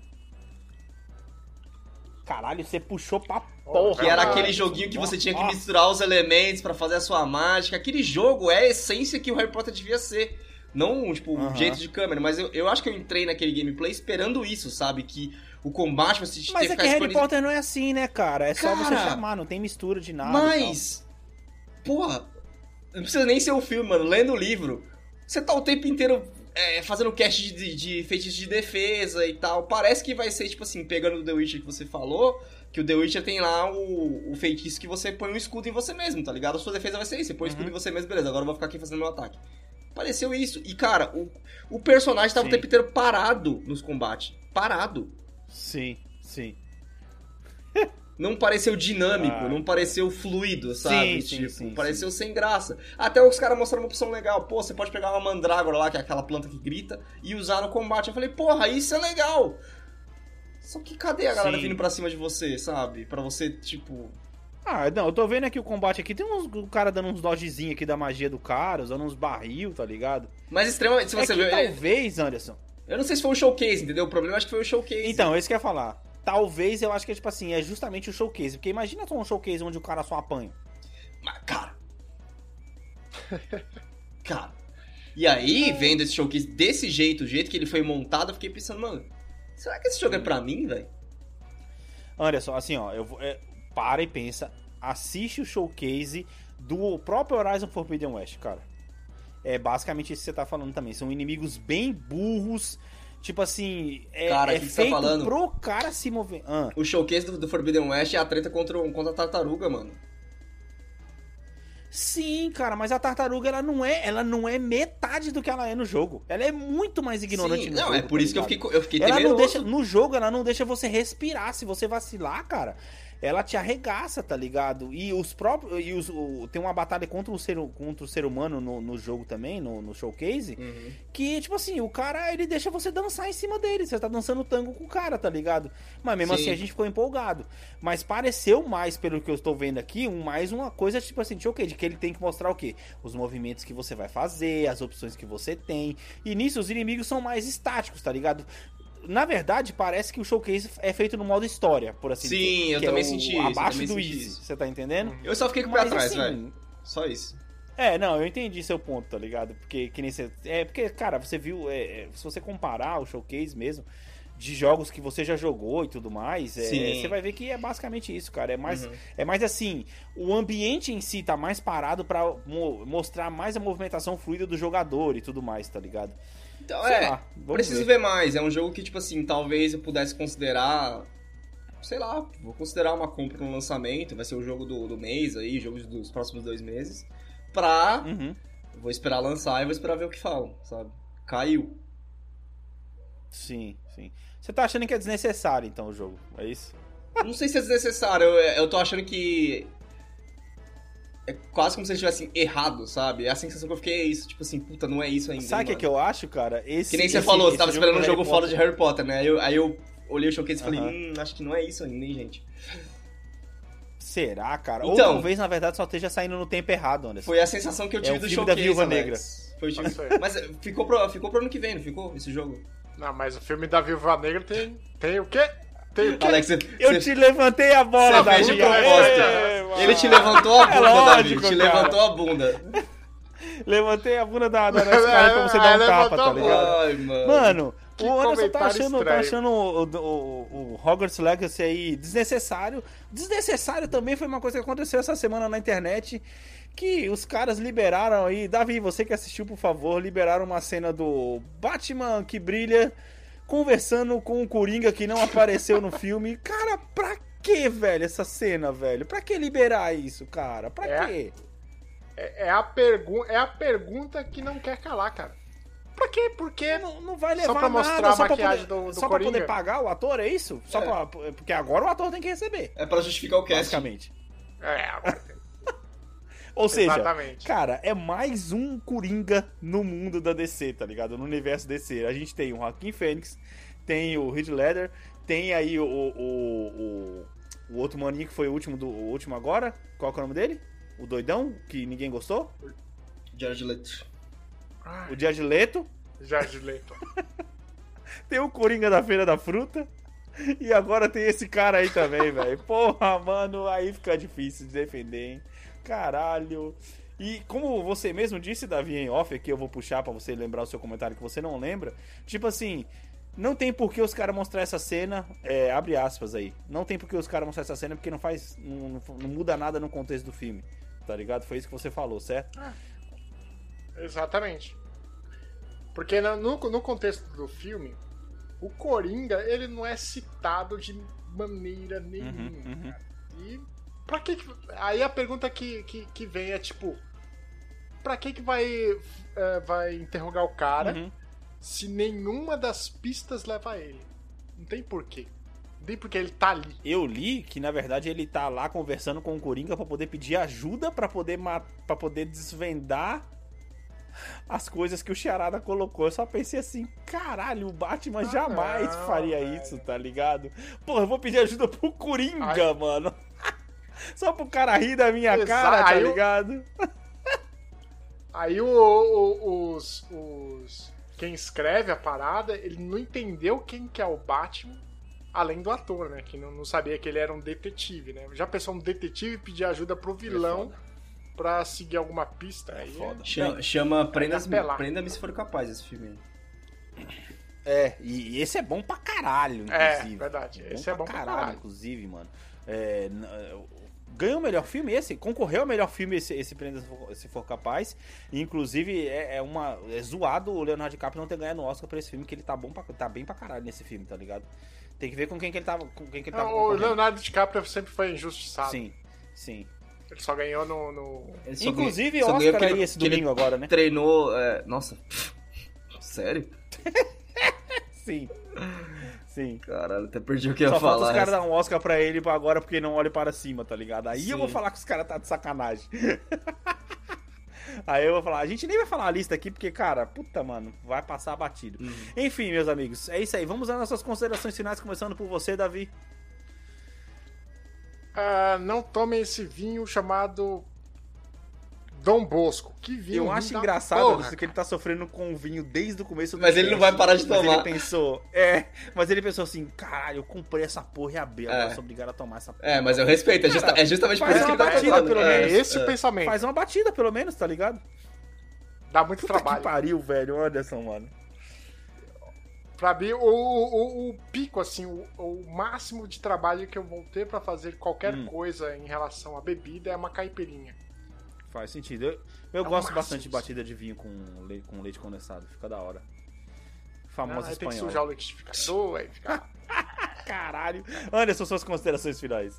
Caralho, você puxou pra porra. Que era aquele joguinho que você tinha que misturar os elementos pra fazer a sua mágica. Aquele jogo é a essência que o Harry Potter devia ser. Não, tipo, o Aham. jeito de câmera, mas eu, eu acho que eu entrei naquele gameplay esperando isso, sabe? Que o combate você ter Mas é que Harry Potter não é assim, né, cara? É só você Cara, chamar, não tem mistura de nada. Mas, porra, não precisa nem ser o filme, mano. Lendo o livro, você tá o tempo inteiro é, fazendo cast de, de feitiços de defesa e tal. Parece que vai ser, tipo assim, pegando o The Witcher que você falou, que o The Witcher tem lá o, o feitiço que você põe um escudo em você mesmo, tá ligado? A sua defesa vai ser isso, você põe o escudo em você mesmo, beleza, agora eu vou ficar aqui fazendo meu ataque. Pareceu isso. E, cara, o, o personagem tava Sim. o tempo inteiro parado nos combates. Parado. Sim, sim. não pareceu dinâmico, Ah. não pareceu fluido, sabe? Sim, sim, tipo, sim, pareceu sem graça. Até os caras mostraram uma opção legal. Pô, você pode pegar uma mandrágora lá, que é aquela planta que grita, e usar no combate. Eu falei, porra, isso é legal. Só que cadê a galera Sim. vindo pra cima de você, sabe? Pra você, tipo. Ah, não, eu tô vendo aqui o combate aqui. Tem uns o cara dando uns dodgezinhos aqui da magia do cara, usando uns barril, tá ligado? Mas extremamente. Se é você que ver. talvez, Anderson. Eu não sei se foi o showcase, entendeu? O problema acho que foi o showcase. Então, é isso que eu ia falar. Talvez eu acho que é tipo assim, é justamente o showcase. Porque imagina só um showcase onde o cara só apanha. Mas, cara. *laughs* cara. E aí, vendo esse showcase desse jeito, o jeito que ele foi montado, eu fiquei pensando, mano, será que esse jogo é pra mim, velho? Anderson, assim, ó, eu vou, é, para e pensa, assiste o showcase do próprio Horizon Forbidden West, cara. É basicamente isso que você tá falando também. São inimigos bem burros. Tipo assim, é, Cara, é o que tá feito falando? pro cara se mover. Ah, O showcase do, do Forbidden West é a treta contra, contra a tartaruga, mano. Sim, cara, mas a tartaruga ela não é, ela não é metade do que ela é no jogo. Ela é muito mais ignorante Sim, não, jogo. é por tá isso que eu ligado? fiquei, eu fiquei Ela não deixa, no jogo, ela não deixa você respirar. Se você vacilar, cara, ela te arregaça, tá ligado? E os próprios. E os, o- tem uma batalha contra o ser, contra o ser humano no, no jogo também, no, no showcase. Uhum. Que, tipo assim, o cara, ele deixa você dançar em cima dele. Você tá dançando tango com o cara, tá ligado? Mas mesmo Sim. assim a gente ficou empolgado. Mas pareceu mais, pelo que eu estou vendo aqui, um, mais uma coisa, tipo assim, de showcase, de que ele tem que mostrar o quê? Os movimentos que você vai fazer, as opções que você tem. E nisso os inimigos são mais estáticos, tá ligado? Na verdade, parece que o showcase é feito no modo história, por assim Sim, dizer. eu que também é o senti isso, Abaixo do senti Easy, isso. você tá entendendo? Eu só fiquei com o pé atrás, assim, velho. Só isso. É, não, eu entendi seu ponto, tá ligado? Porque que nem você. É, porque, cara, você viu. é, é, se você comparar o showcase mesmo, de jogos que você já jogou e tudo mais, é, Sim. você vai ver que é basicamente isso, cara. É mais, Uhum. é mais assim, o ambiente em si tá mais parado pra mo- mostrar mais a movimentação fluida do jogador e tudo mais, tá ligado? Então, Sei é. lá, preciso ver. ver. mais. É um jogo que, tipo assim, talvez eu pudesse considerar. Sei lá, vou considerar uma compra no lançamento. Vai ser o jogo do, do mês aí, jogo dos próximos dois meses. Pra. Uhum. Vou esperar lançar e vou esperar ver o que falam, sabe? Caiu. Sim, sim. Você tá achando que é desnecessário, então, o jogo? É isso? Não sei se é desnecessário, eu, eu tô achando que. É quase como se eles tivessem errado, sabe? É a sensação que eu fiquei é isso, tipo assim, puta, não é isso ainda. Sabe o que, hein, que eu acho, cara? Esse, Que nem você esse- falou, você tava do esperando um jogo foda Potter- de Harry Potter, né? Aí eu, aí eu olhei o showcase e falei, Aham. hum, acho que não é isso ainda, hein, gente. Será, cara? Ou Então- talvez, na verdade, só esteja saindo no tempo errado, Anderson. Foi a sensação que eu tive É o do filme da showcase, Viúva. Negra. Foi o. Isso aí. Mas eh, ficou pro, ficou pro ano que vem, não ficou? Esse jogo? Não, mas o filme da Viúva Negra tem, tem o quê? Tem? Alex, você, Eu você- te levantei a bola, fez de proposta. Ele te levantou a bunda, É lógico, Davi. Te cara. levantou a bunda. Levantei a bunda da, da nossa *laughs* cara pra você dar um É, tapa, tá ligado? Ai, mano. Mano, Que o Anderson tá achando, tá achando o, o, o Hogwarts Legacy aí desnecessário. Desnecessário também foi uma coisa que aconteceu essa semana na internet. Que os caras liberaram aí. Davi, você que assistiu, por favor, liberaram uma cena do Batman que brilha conversando com o Coringa que não apareceu no filme. Cara, pra que, velho, essa cena, velho? Pra que liberar isso, cara? Pra É. quê? É, é a pergu é a pergunta que não quer calar, cara. Pra quê? Por quê? Não, não vai Só levar pra nada, mostrar a só pra maquiagem poder, do- do Só pra Coringa? poder pagar o ator, é isso? Só É. pra- porque agora o ator tem que receber, É pra justificar o cast. basicamente. É, agora tem. Ou seja, Exatamente. cara, é mais um Coringa no mundo da DC, tá ligado? No universo DC. A gente tem o Joaquim Fênix, tem o Heath Ledger, tem aí o, o, o, o outro maninho que foi o último, do, o último agora. Qual que é o nome dele? O doidão, que ninguém gostou? Jared Leto. O Jared Leto. Jared Leto. *laughs* Tem o Coringa da Feira da Fruta. E agora tem esse cara aí também, velho. Porra, mano, aí fica difícil de defender, hein? Caralho. E como você mesmo disse, Davi, em off, aqui eu vou puxar pra você lembrar o seu comentário que você não lembra. Tipo assim, não tem por que os caras mostrar essa cena, é, abre aspas aí. Não tem por que os caras mostrar essa cena porque não faz. Não, não- muda nada no contexto do filme. Tá ligado? Foi isso que você falou, certo? Exatamente. Porque no, no, no contexto do filme, o Coringa, ele não é citado de maneira nenhuma. Uhum, uhum. cara. E pra que que- Aí a pergunta que, que, que vem é tipo... Pra que que vai, é, vai interrogar o cara Uhum. se nenhuma das pistas leva a ele? Não tem porquê. Nem porque ele tá ali. Eu li que, na verdade, ele tá lá conversando com o Coringa pra poder pedir ajuda pra poder, para poder desvendar as coisas que o Charada colocou. Eu só pensei assim, caralho, o Batman ah, jamais não, faria velho. isso, tá ligado? Porra, eu vou pedir ajuda pro Coringa, Ai. mano. Só pro cara rir da minha Exato. cara, tá ligado? Aí o, o, os, os. Quem escreve a parada, ele não entendeu quem que é o Batman, além do ator, né? Que não, não sabia que ele era um detetive, né? Já pensou um detetive pedir ajuda pro vilão é pra seguir alguma pista? É foda. Chama, chama Prenda-me Prenda se for capaz esse filme aí. É, e esse é bom pra caralho, é, inclusive. É, verdade. Esse é bom pra caralho, caralho. inclusive, mano. É, ganhou o melhor filme esse, concorreu ao melhor filme esse, esse Prenda se for capaz. E, inclusive é, é, uma é zoado o Leonardo DiCaprio não ter ganhado o Oscar por esse filme, que ele tá bom pra, tá bem pra caralho nesse filme, tá ligado? Tem que ver com quem que ele tava, com quem que ele tava não, O Leonardo DiCaprio sempre foi injustiçado. Sim. Sim. Ele só ganhou no. no... Inclusive, ganhou, Oscar ganhou aí esse domingo agora, né? Treinou. É... Nossa. *laughs* Sério? *laughs* Sim. *laughs* Sim. Caralho, até perdi o que ia Só falar. Só os caras dar um Oscar pra ele agora porque não olha para cima, tá ligado? Aí Sim. eu vou falar que os caras tá de sacanagem. *laughs* Aí eu vou falar, a gente nem vai falar a lista aqui, porque, cara, puta, mano, vai passar batido. Uhum. Enfim, meus amigos, é isso aí. Vamos às nossas considerações finais, começando por você, Davi. Uh, não tomem esse vinho chamado Dom Bosco. Que vinho. Eu acho engraçado porra, isso, que ele tá sofrendo com o vinho desde o começo do Mas ele não vai parar de tomar. Mas ele pensou, é, mas ele pensou assim, caralho, eu comprei essa porra e abri, agora é. sou obrigado a tomar essa porra. É, mas eu respeito, é, justa, é justamente por isso que ele tá batida, pelo é, menos. É esse o pensamento. Faz uma batida, pelo menos, tá ligado? Dá muito Puta trabalho. que pariu, velho, Anderson, mano. Pra mim, o, o, o pico, assim, o, o, máximo de trabalho que eu vou ter pra fazer qualquer hum. coisa em relação à bebida é uma caipirinha. Faz sentido. Eu, eu é gosto bastante de batida de vinho com leite, com leite condensado. Fica da hora. Famoso ah, espanhol. Tem que sujar o liquidificador, aí fica... *laughs* Caralho. Anderson, suas considerações finais.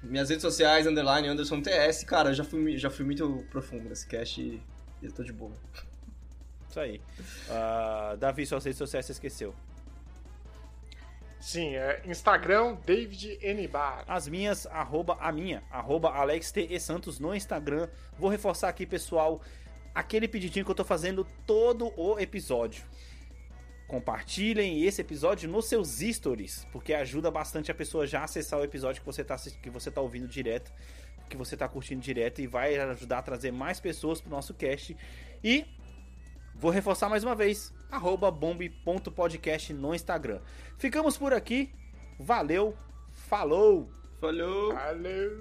Minhas redes sociais, underline, Anderson TS. Cara, eu já fui, já fui muito profundo nesse cast e eu tô de boa. Isso aí. Uh, Davi, suas redes sociais você esqueceu. Sim, é Instagram, David N. Bar. As minhas, arroba a minha, arroba Alex T. E Santos no Instagram. Vou reforçar aqui, pessoal, aquele pedidinho que eu tô fazendo todo o episódio. Compartilhem esse episódio nos seus stories, porque ajuda bastante a pessoa já acessar o episódio que você tá, que você tá ouvindo direto, que você tá curtindo direto e vai ajudar a trazer mais pessoas pro nosso cast. E Vou reforçar mais uma vez, bombe.podcast no Instagram. Ficamos por aqui. Valeu, falou! Falou! Valeu!